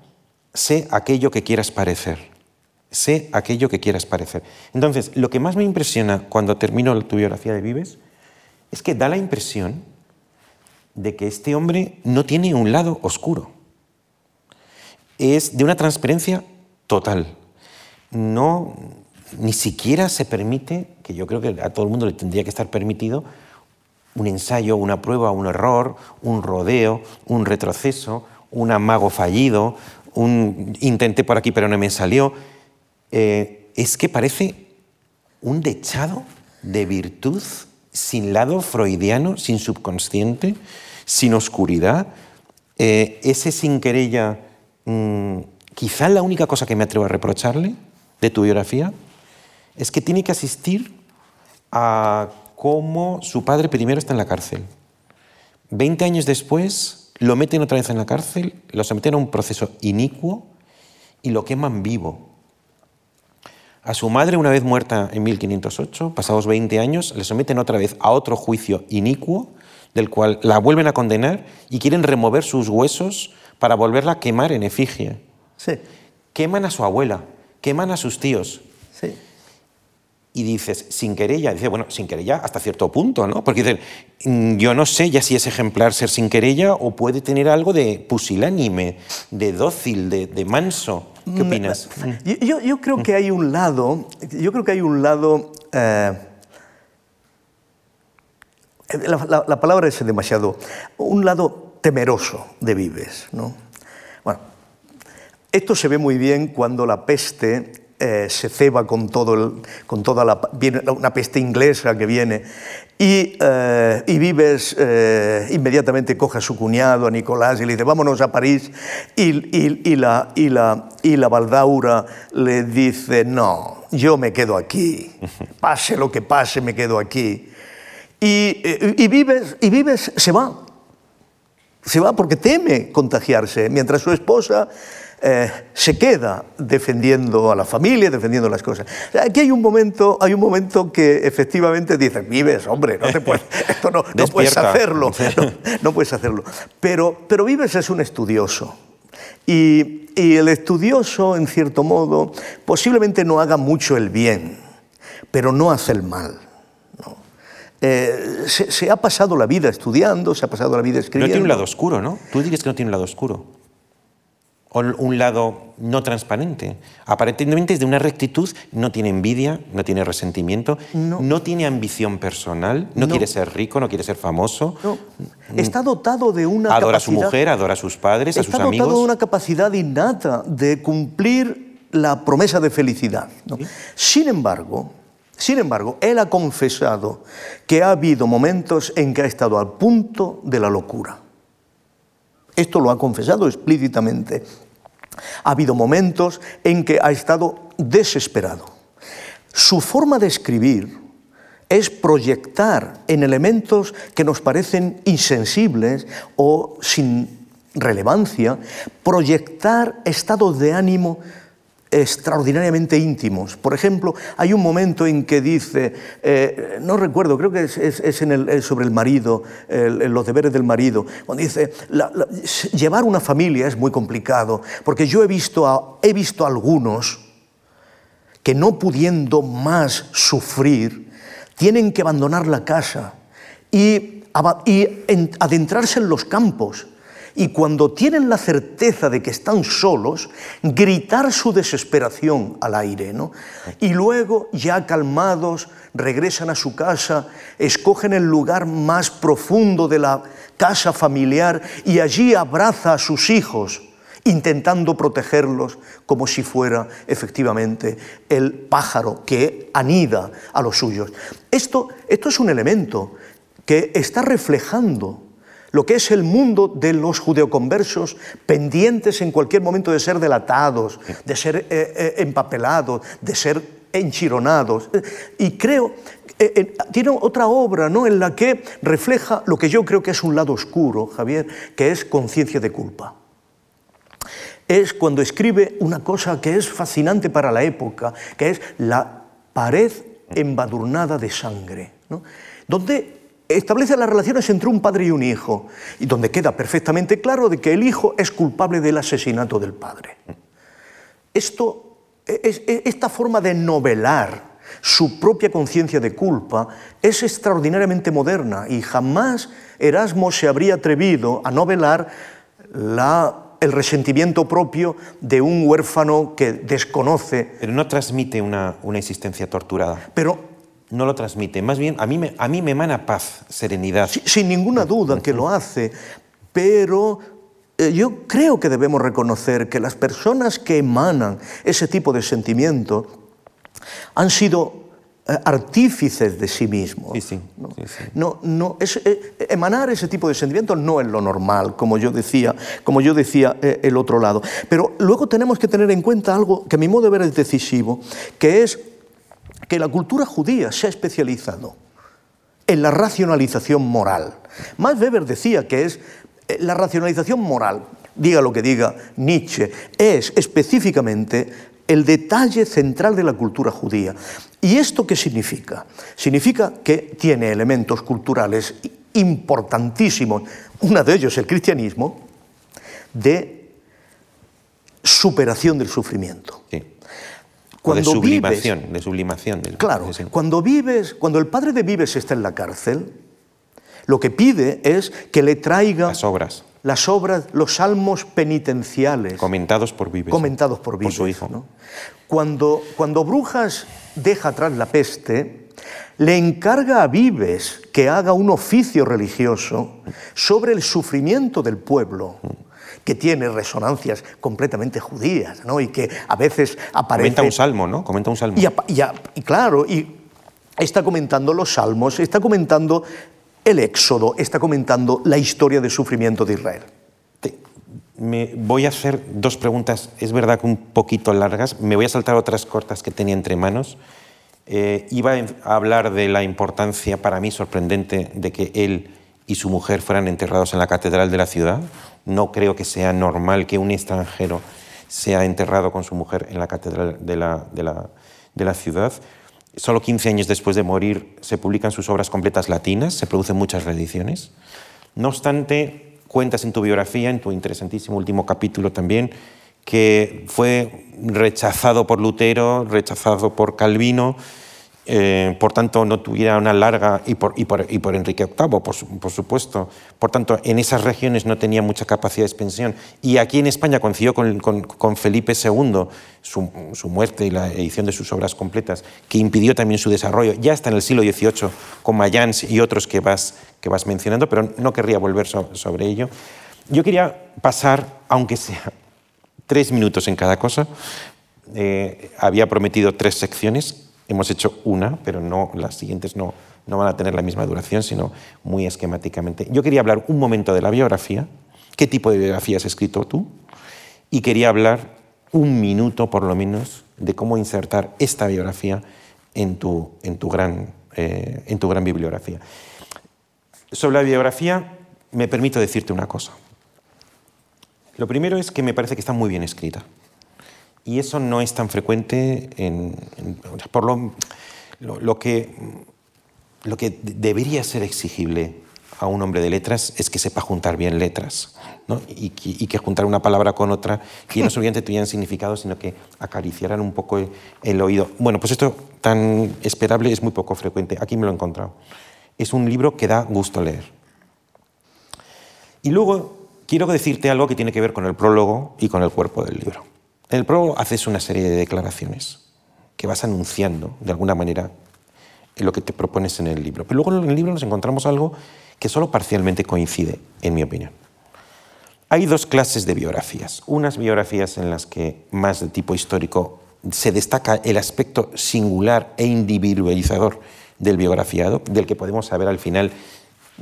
Speaker 1: sé aquello que quieras parecer. Sé aquello que quieras parecer. Entonces, lo que más me impresiona cuando termino tu biografía de Vives es que da la impresión de que este hombre no tiene un lado oscuro es de una transparencia total. No, ni siquiera se permite, que yo creo que a todo el mundo le tendría que estar permitido, un ensayo, una prueba, un error, un rodeo, un retroceso, un amago fallido, un intenté por aquí pero no me salió. Eh, es que parece un dechado de virtud sin lado freudiano, sin subconsciente, sin oscuridad. Eh, ese sin querella Mm, quizá la única cosa que me atrevo a reprocharle de tu biografía es que tiene que asistir a cómo su padre primero está en la cárcel. Veinte años después lo meten otra vez en la cárcel, lo someten a un proceso inicuo y lo queman vivo. A su madre, una vez muerta en 1508, pasados 20 años, le someten otra vez a otro juicio inicuo, del cual la vuelven a condenar y quieren remover sus huesos para volverla a quemar en efigie.
Speaker 2: Sí.
Speaker 1: Queman a su abuela, queman a sus tíos.
Speaker 2: Sí.
Speaker 1: Y dices, sin querella, dice, bueno, sin querella hasta cierto punto, ¿no? Porque dicen, mm, yo no sé ya si es ejemplar ser sin querella o puede tener algo de pusilánime, de dócil, de, manso. ¿Qué mm, opinas?
Speaker 2: Yo, creo que hay un lado, yo creo que hay un lado... Eh, la, la, palabra es demasiado. Un lado temeroso de Vives. ¿no? Bueno, esto se ve muy bien cuando la peste eh, se ceba con, todo el, con toda la... Viene una peste inglesa que viene y, eh, y Vives eh, inmediatamente coge a su cuñado, a Nicolás, y le dice, vámonos a París. Y, y, la, y, la, y la Baldaura le dice, no, yo me quedo aquí. Pase lo que pase, me quedo aquí. Y, Vives, y Vives se va se va porque teme contagiarse, mientras su esposa eh, se queda defendiendo a la familia, defendiendo las cosas. Aquí hay un momento, hay un momento que efectivamente dice, vives, hombre, no te puedes, esto no, no puedes hacerlo, no, puedes hacerlo. Pero, pero Vives es un estudioso. Y, y el estudioso, en cierto modo, posiblemente no haga mucho el bien, pero no hace el mal. Eh, se, ha pasado la vida estudiando, se ha pasado la vida escribiendo. No
Speaker 1: tiene un lado oscuro, ¿no? Tú dices que no tiene un lado oscuro. O un lado no transparente. Aparentemente es de una rectitud, no tiene envidia, no tiene resentimiento, no, tiene ambición personal, no, quiere ser rico, no quiere ser famoso.
Speaker 2: Está dotado de una
Speaker 1: adora a su mujer, adora a sus padres, a sus amigos.
Speaker 2: Está dotado de una capacidad innata de cumplir la promesa de felicidad. Sin embargo, sin embargo, él ha confesado que ha habido momentos en que ha estado al punto de la locura. Esto lo ha confesado explícitamente. Ha habido momentos en que ha estado desesperado. Su forma de escribir es proyectar en elementos que nos parecen insensibles o sin relevancia, proyectar estados de ánimo extraordinariamente íntimos. Por ejemplo, hay un momento en que dice, eh, no recuerdo, creo que es, sobre el marido, los deberes del marido, cuando dice, llevar una familia es muy complicado, porque yo he visto a, he visto algunos que no pudiendo más sufrir, tienen que abandonar la casa y adentrarse en los campos y cuando tienen la certeza de que están solos, gritar su desesperación al aire. ¿no? Y luego, ya calmados, regresan a su casa, escogen el lugar más profundo de la casa familiar y allí abraza a sus hijos intentando protegerlos como si fuera efectivamente el pájaro que anida a los suyos. Esto, esto es un elemento que está reflejando lo que es el mundo de los judeoconversos pendientes en cualquier momento de ser delatados, de ser eh, eh, empapelados, de ser enchironados. Y creo, eh, tiene otra obra ¿no? en la que refleja lo que yo creo que es un lado oscuro, Javier, que es conciencia de culpa. Es cuando escribe una cosa que es fascinante para la época, que es la pared embadurnada de sangre, ¿no? donde establece las relaciones entre un padre y un hijo, y donde queda perfectamente claro de que el hijo es culpable del asesinato del padre. Esto, esta forma de novelar su propia conciencia de culpa es extraordinariamente moderna y jamás Erasmo se habría atrevido a novelar el resentimiento propio de un huérfano que desconoce.
Speaker 1: Pero no transmite una, una existencia torturada.
Speaker 2: Pero
Speaker 1: no lo transmite. Más bien, a mí me, a mí me emana paz, serenidad.
Speaker 2: sin ninguna duda que lo hace, pero eh, yo creo que debemos reconocer que las personas que emanan ese tipo de sentimiento han sido eh, artífices de sí mismos.
Speaker 1: Sí,
Speaker 2: ¿no? no, no eh, emanar ese tipo de sentimientos no es lo normal, como yo decía, como yo decía el otro lado. Pero luego tenemos que tener en cuenta algo que a mi modo de ver es decisivo, que es que la cultura judía se ha especializado en la racionalización moral. Max Weber decía que es eh, la racionalización moral, diga lo que diga Nietzsche, es específicamente el detalle central de la cultura judía. ¿Y esto qué significa? Significa que tiene elementos culturales importantísimos, uno de ellos el cristianismo, de superación del sufrimiento.
Speaker 1: Sí de sublimación, de sublimación.
Speaker 2: claro, cuando vives, cuando el padre de Vives está en la cárcel, lo que pide es que le traiga
Speaker 1: las obras,
Speaker 2: las obras, los salmos penitenciales,
Speaker 1: comentados por Vives,
Speaker 2: comentados por Vives,
Speaker 1: su hijo.
Speaker 2: Cuando, cuando Brujas deja atrás la peste, le encarga a Vives que haga un oficio religioso sobre el sufrimiento del pueblo que tiene resonancias completamente judías, ¿no? Y que a veces aparece...
Speaker 1: Comenta un salmo, ¿no? Comenta un salmo.
Speaker 2: Y, claro, y está comentando los salmos, está comentando el éxodo, está comentando la historia del sufrimiento de Israel.
Speaker 1: Me voy a hacer dos preguntas, es verdad que un poquito largas, me voy a saltar otras cortas que tenía entre manos. Eh, iba a hablar de la importancia para mí sorprendente de que él y su mujer fueran enterrados en la catedral de la ciudad, no creo que sea normal que un extranjero sea enterrado con su mujer en la catedral de la, de la, ciudad. Solo 15 años después de morir se publican sus obras completas latinas, se producen muchas reediciones. No obstante, cuentas en tu biografía, en tu interesantísimo último capítulo también, que fue rechazado por Lutero, rechazado por Calvino, eh, por tanto no tuviera una larga, y por, Enrique VIII, por, supuesto, por tanto en esas regiones no tenía mucha capacidad de expansión. Y aquí en España coincidió con, Felipe II, su, muerte y la edición de sus obras completas, que impidió también su desarrollo, ya hasta en el siglo XVIII, con Mayans y otros que vas, que vas mencionando, pero no querría volver so, sobre ello. Yo quería pasar, aunque sea tres minutos en cada cosa, eh, había prometido tres secciones, Hemos hecho una, pero no, las siguientes no, no van a tener la misma duración, sino muy esquemáticamente. Yo quería hablar un momento de la biografía, qué tipo de biografía has escrito tú, y quería hablar un minuto por lo menos de cómo insertar esta biografía en tu, en tu, gran, eh, en tu gran bibliografía. Sobre la biografía me permito decirte una cosa. Lo primero es que me parece que está muy bien escrita. Y eso no es tan frecuente en, en por lo, lo, lo, que, lo que debería ser exigible a un hombre de letras es que sepa juntar bien letras ¿no? y, y, que juntar una palabra con otra y no solamente tuvieran significado, sino que acariciaran un poco el, el, oído. Bueno, pues esto tan esperable es muy poco frecuente. Aquí me lo he encontrado. Es un libro que da gusto leer. Y luego quiero decirte algo que tiene que ver con el prólogo y con el cuerpo del libro. En el prólogo haces una serie de declaraciones que vas anunciando de alguna manera en lo que te propones en el libro. Pero luego en el libro nos encontramos algo que solo parcialmente coincide, en mi opinión. Hay dos clases de biografías. Unas biografías en las que, más de tipo histórico, se destaca el aspecto singular e individualizador del biografiado, del que podemos saber al final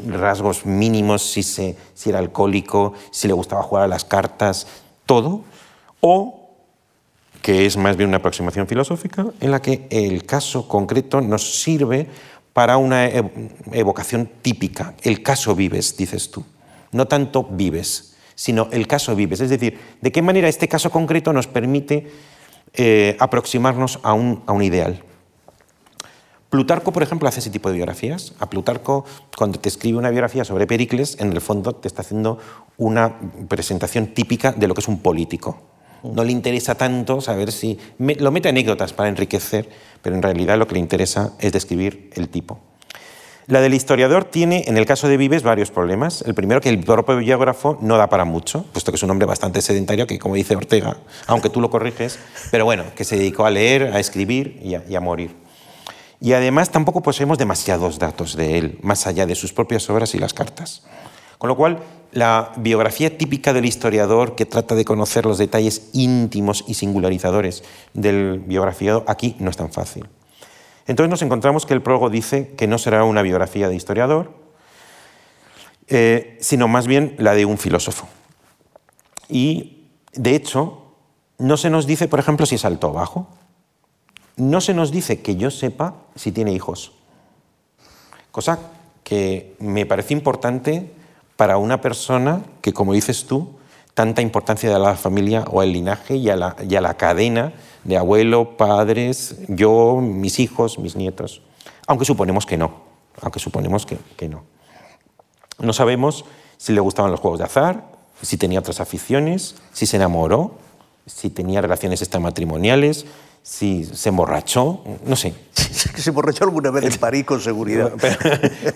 Speaker 1: rasgos mínimos, si, se, si era alcohólico, si le gustaba jugar a las cartas, todo. O que es más bien una aproximación filosófica en la que el caso concreto nos sirve para una evocación típica. El caso vives, dices tú. No tanto vives, sino el caso vives. Es decir, de qué manera este caso concreto nos permite eh, aproximarnos a un, a un ideal. Plutarco, por ejemplo, hace ese tipo de biografías. A Plutarco, cuando te escribe una biografía sobre Pericles, en el fondo te está haciendo una presentación típica de lo que es un político. No le interesa tanto saber si... lo mete anécdotas para enriquecer, pero en realidad lo que le interesa es describir el tipo. La del historiador tiene, en el caso de Vives, varios problemas. El primero, que el propio biógrafo no da para mucho, puesto que es un hombre bastante sedentario, que como dice Ortega, aunque tú lo corriges, pero bueno, que se dedicó a leer, a escribir y a, morir. Y además tampoco poseemos demasiados datos de él, más allá de sus propias obras y las cartas. Con lo cual, la biografía típica del historiador que trata de conocer los detalles íntimos y singularizadores del biografiado, aquí no es tan fácil. Entonces nos encontramos que el prólogo dice que no será una biografía de historiador, eh, sino más bien la de un filósofo. Y, de hecho, no se nos dice, por ejemplo, si es alto o bajo. No se nos dice que yo sepa si tiene hijos. Cosa que me parece importante para una persona que, como dices tú, tanta importancia da a la familia o al linaje y a la, y a la cadena de abuelo, padres, yo, mis hijos, mis nietos. Aunque suponemos que no, aunque suponemos que, que no. No sabemos si le gustaban los juegos de azar, si tenía otras aficiones, si se enamoró, si tenía relaciones extramatrimoniales, si se emborrachó, no sé.
Speaker 2: que se emborrachó alguna vez en París con seguridad.
Speaker 1: Pero,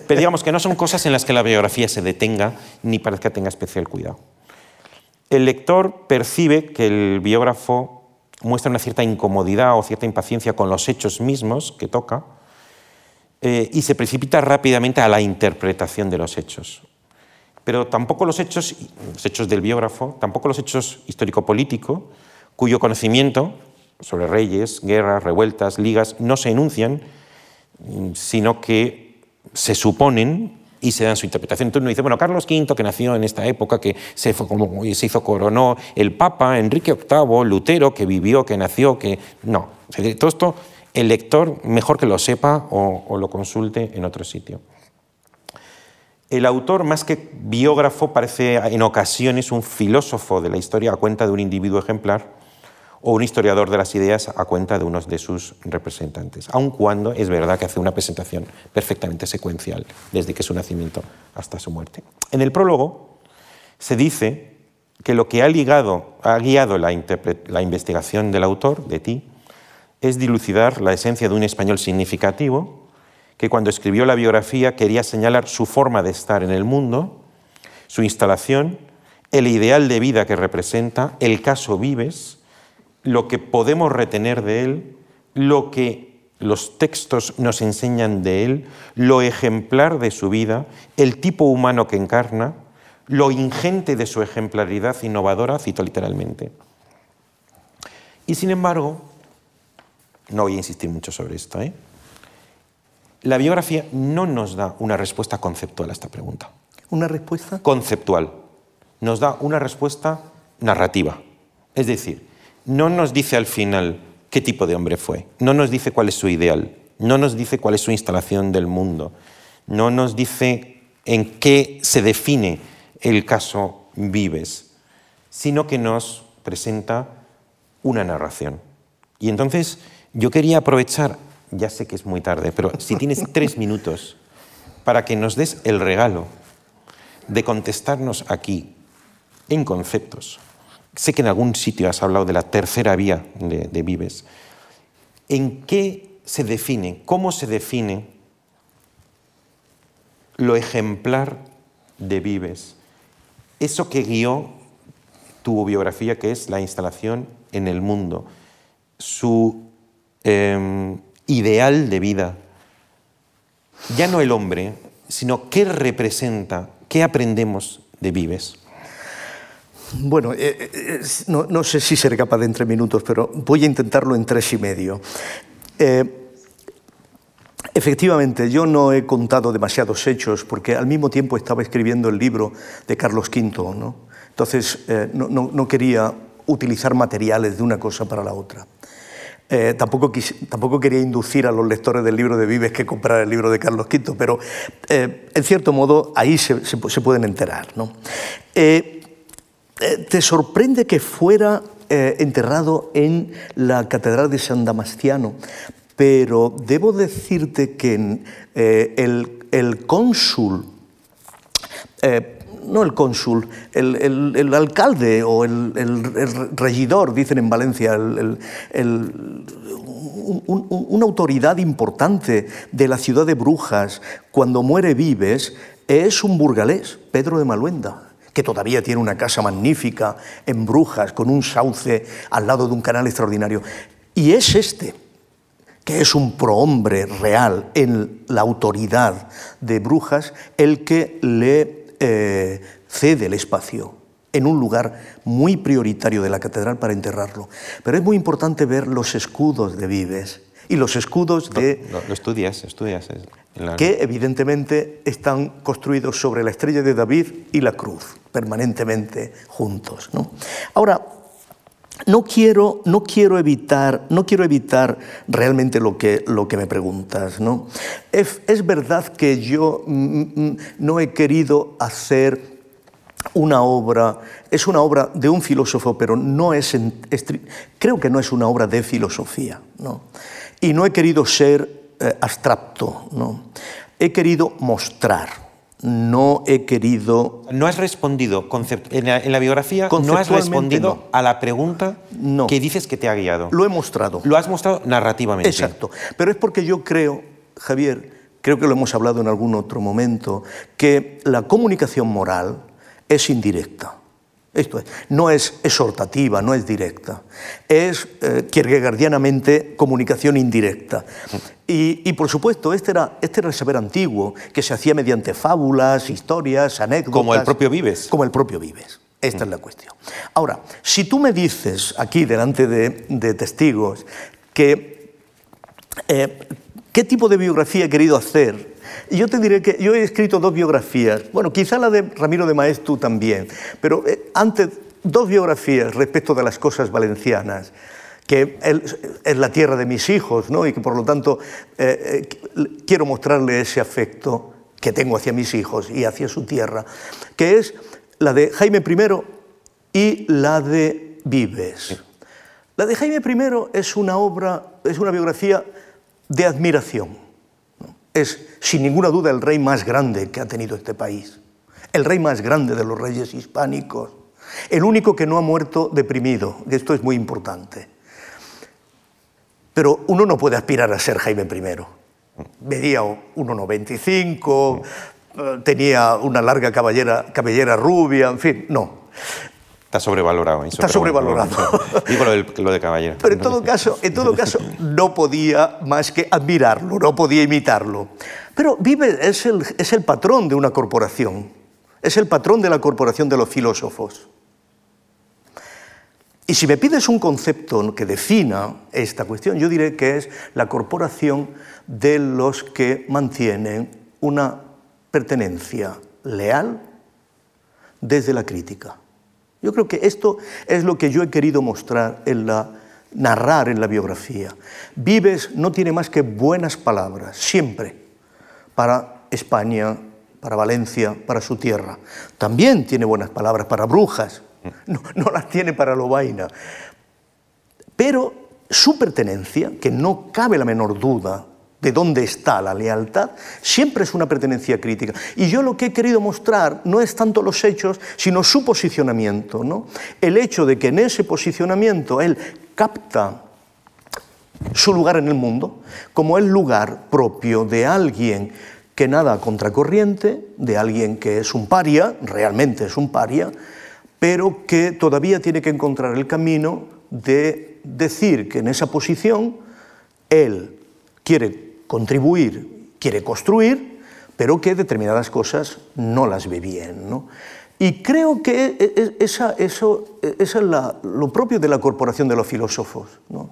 Speaker 1: pero, digamos que no son cosas en las que la biografía se detenga ni parezca tenga especial cuidado. El lector percibe que el biógrafo muestra una cierta incomodidad o cierta impaciencia con los hechos mismos que toca eh, y se precipita rápidamente a la interpretación de los hechos. Pero tampoco los hechos, los hechos del biógrafo, tampoco los hechos histórico-político, cuyo conocimiento sobre reyes, guerras, revueltas, ligas, no se enuncian, sino que se suponen y se dan su interpretación. Entonces uno dice, bueno, Carlos V, que nació en esta época, que se, fue, como, se hizo coronó, el Papa, Enrique VIII, Lutero, que vivió, que nació, que... No, todo esto el lector mejor que lo sepa o, o lo consulte en otro sitio. El autor, más que biógrafo, parece en ocasiones un filósofo de la historia a cuenta de un individuo ejemplar, o un historiador de las ideas a cuenta de unos de sus representantes, aun cuando es verdad que hace una presentación perfectamente secuencial desde que su nacimiento hasta su muerte. En el prólogo se dice que lo que ha, ligado, ha guiado la, la investigación del autor, de ti, es dilucidar la esencia de un español significativo que cuando escribió la biografía quería señalar su forma de estar en el mundo, su instalación, el ideal de vida que representa, el caso Vives, lo que podemos retener de él, lo que los textos nos enseñan de él, lo ejemplar de su vida, el tipo humano que encarna, lo ingente de su ejemplaridad innovadora, cito literalmente. Y sin embargo, no voy a insistir mucho sobre esto, ¿eh? la biografía no nos da una respuesta conceptual a esta pregunta.
Speaker 2: ¿Una respuesta?
Speaker 1: Conceptual. Nos da una respuesta narrativa. Es decir, no nos dice al final qué tipo de hombre fue, no nos dice cuál es su ideal, no nos dice cuál es su instalación del mundo, no nos dice en qué se define el caso Vives, sino que nos presenta una narración. Y entonces yo quería aprovechar, ya sé que es muy tarde, pero si tienes tres minutos para que nos des el regalo de contestarnos aquí en conceptos. Sé que en algún sitio has hablado de la tercera vía de, Vives. ¿En qué se define, cómo se define lo ejemplar de Vives? Eso que guió tu biografía, que es la instalación en el mundo, su em, ideal de vida, ya no el hombre, sino qué representa, qué aprendemos de Vives.
Speaker 2: Bueno, eh, eh, no, sé si seré capaz de en tres minutos, pero voy a intentarlo en tres y medio. Eh, efectivamente, yo no he contado demasiados hechos porque al mismo tiempo estaba escribiendo el libro de Carlos V, ¿no? entonces no, quería utilizar materiales de una cosa para la otra. tampoco, tampoco, quería inducir a los lectores del libro de Vives que comprar el libro de Carlos V, pero en cierto modo ahí se, se, pueden enterar. ¿no? Eh, ¿Te sorprende que fuera eh, enterrado en la Catedral de San Damastiano? Pero debo decirte que eh, el, cónsul, no el cónsul, el, alcalde o el, regidor, dicen en Valencia, una autoridad importante de la ciudad de Brujas, cuando muere Vives, es un burgalés, Pedro de Maluenda que todavía tiene una casa magnífica en Brujas, con un sauce al lado de un canal extraordinario. Y es este, que es un prohombre real en la autoridad de Brujas, el que le eh, cede el espacio en un lugar muy prioritario de la catedral para enterrarlo. Pero es muy importante ver los escudos de Vives y los escudos de...
Speaker 1: Lo, estudias, estudias.
Speaker 2: Que evidentemente están construidos sobre la estrella de David y la cruz permanentemente juntos. ¿no? Ahora, no quiero, no quiero, evitar, no quiero evitar realmente lo que, lo que me preguntas. ¿no? Es, es verdad que yo mm, mm, no he querido hacer una obra, es una obra de un filósofo, pero no es, creo que no es una obra de filosofía. ¿no? Y no he querido ser eh, abstracto, ¿no? he querido mostrar no he querido...
Speaker 1: No has respondido, en la, en la biografía, no has respondido a la pregunta que dices que te ha guiado.
Speaker 2: Lo he mostrado.
Speaker 1: Lo has mostrado narrativamente.
Speaker 2: Exacto. Pero es porque yo creo, Javier, creo que lo hemos hablado en algún otro momento, que la comunicación moral es indirecta. Esto es, no es exhortativa, no es directa. Es eh, kierkegaardianamente comunicación indirecta. Y, por supuesto, este era, este era el saber antiguo, que se hacía mediante fábulas, historias, anécdotas.
Speaker 1: Como el propio Vives.
Speaker 2: Como el propio Vives. Esta es la cuestión. Ahora, si tú me dices aquí, delante de, testigos, que eh, qué tipo de biografía he querido hacer yo te diré que yo he escrito dos biografías, bueno, quizá la de Ramiro de Maestu también, pero eh, antes dos biografías respecto de las cosas valencianas que es la tierra de mis hijos, ¿no? y que por lo tanto eh, eh, quiero mostrarle ese afecto que tengo hacia mis hijos y hacia su tierra, que es la de Jaime I y la de Vives. La de Jaime I es una obra, es una biografía de admiración es, sin ninguna duda, el rey más grande que ha tenido este país, el rey más grande de los reyes hispánicos, el único que no ha muerto deprimido, esto es muy importante. pero uno no puede aspirar a ser Jaime I. Medía 1,95, eh, tenía una larga cabellera, cabellera rubia, en fin, no.
Speaker 1: Está sobrevalorado.
Speaker 2: Está sobrevalorado.
Speaker 1: Digo lo, lo, de caballero.
Speaker 2: Pero en todo, caso, en todo caso, no podía más que admirarlo, no podía imitarlo. Pero Vive es el, es el patrón de una corporación, es el patrón de la corporación de los filósofos. Y si me pides un concepto que defina esta cuestión, yo diré que es la corporación de los que mantienen una pertenencia leal desde la crítica. Yo creo que esto es lo que yo he querido mostrar en la narrar en la biografía. Vives no tiene más que buenas palabras, siempre, para España, para Valencia, para su tierra. También tiene buenas palabras para Brujas, no, las tiene para Lobaina. Pero su pertenencia, que no cabe la menor duda de dónde está la lealtad, siempre es una pertenencia crítica. Y yo lo que he querido mostrar no es tanto los hechos, sino su posicionamiento. ¿no? El hecho de que en ese posicionamiento él capta su lugar en el mundo como el lugar propio de alguien que nada contracorriente, de alguien que es un paria, realmente es un paria, pero que todavía tiene que encontrar el camino de decir que en esa posición él quiere contribuir, quiere construir, pero que determinadas cosas no las ve bien. ¿no? Y creo que e, e, esa, eso, e, es lo propio de la corporación de los filósofos. ¿no?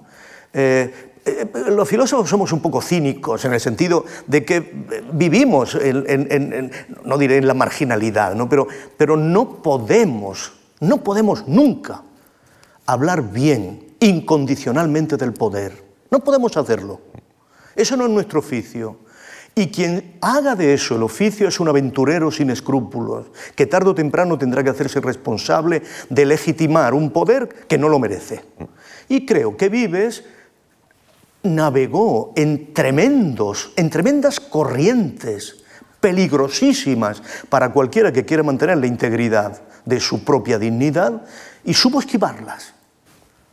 Speaker 2: Eh, eh, los filósofos somos un poco cínicos en el sentido de que vivimos, en, no diré en la marginalidad, ¿no? Pero, pero no podemos, no podemos nunca hablar bien, incondicionalmente del poder. No podemos hacerlo. Eso no es nuestro oficio. Y quien haga de eso el oficio es un aventurero sin escrúpulos, que tarde o temprano tendrá que hacerse responsable de legitimar un poder que no lo merece. Y creo que Vives navegó en tremendos, en tremendas corrientes peligrosísimas para cualquiera que quiera mantener la integridad de su propia dignidad y supo esquivarlas,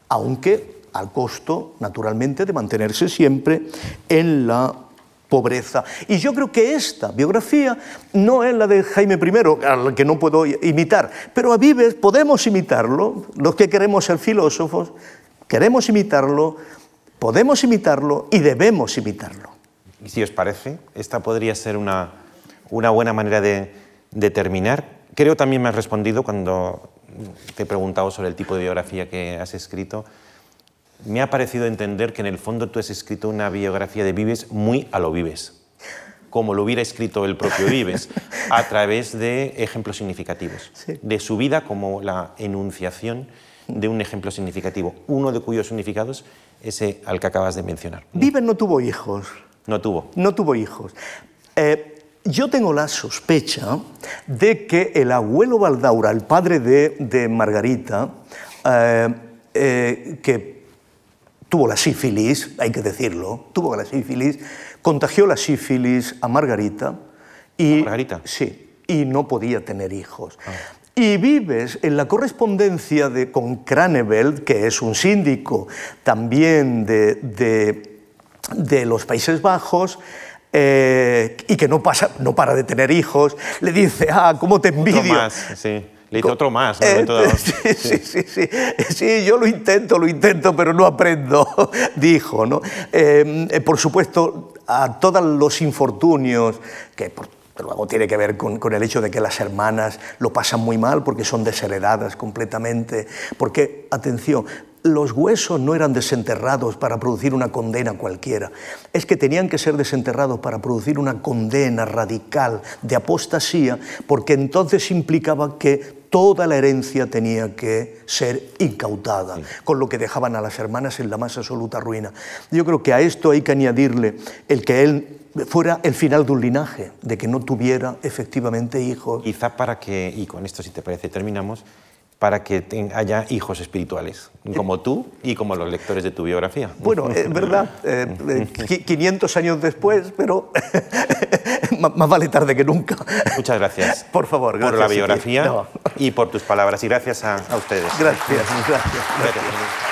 Speaker 2: aunque al costo, naturalmente, de mantenerse siempre en la pobreza. Y yo creo que esta biografía no es la de Jaime I, al que no puedo imitar, pero a Vives podemos imitarlo, los que queremos ser filósofos, queremos imitarlo, podemos imitarlo y debemos imitarlo.
Speaker 1: Y si os parece, esta podría ser una, una buena manera de, de terminar. Creo también me has respondido cuando te he preguntado sobre el tipo de biografía que has escrito me ha parecido entender que en el fondo tú has escrito una biografía de Vives muy a lo Vives, como lo hubiera escrito el propio Vives, a través de ejemplos significativos, de su vida como la enunciación de un ejemplo significativo, uno de cuyos significados ese al que acabas de mencionar.
Speaker 2: Vives no tuvo hijos.
Speaker 1: No tuvo.
Speaker 2: No tuvo hijos. Eh, yo tengo la sospecha de que el abuelo Baldaura, el padre de, Margarita, eh, eh, que tuvo la sífilis, hay que decirlo, tuvo la sífilis, contagió la sífilis a Margarita y,
Speaker 1: Margarita?
Speaker 2: Sí, y no podía tener hijos. Ah. Y vives en la correspondencia de, con Craneveld, que es un síndico también de, de, los Países Bajos, eh, y que no, pasa, no para de tener hijos, le dice, ah, ¿cómo te envidio?
Speaker 1: Más, sí. Le hizo otro más. ¿no?
Speaker 2: Eh, sí, sí, sí, sí, sí. yo lo intento, lo intento, pero no aprendo, dijo. ¿no? Eh, eh, por supuesto, a todos los infortunios que luego tiene que ver con, con, el hecho de que las hermanas lo pasan muy mal porque son desheredadas completamente. Porque, atención, los huesos no eran desenterrados para producir una condena cualquiera, es que tenían que ser desenterrados para producir una condena radical de apostasía, porque entonces implicaba que toda la herencia tenía que ser incautada, con lo que dejaban a las hermanas en la más absoluta ruina. Yo creo que a esto hay que añadirle el que él fuera el final de un linaje, de que no tuviera efectivamente hijos.
Speaker 1: Quizá para que, y con esto si te parece terminamos, para que haya hijos espirituales, como tú y como los lectores de tu biografía.
Speaker 2: Bueno, es verdad, 500 eh, años después, pero más vale tarde que nunca.
Speaker 1: Muchas gracias.
Speaker 2: Por favor,
Speaker 1: gracias. Por la biografía y por tus palabras. Y gracias a, ustedes.
Speaker 2: gracias. gracias. gracias.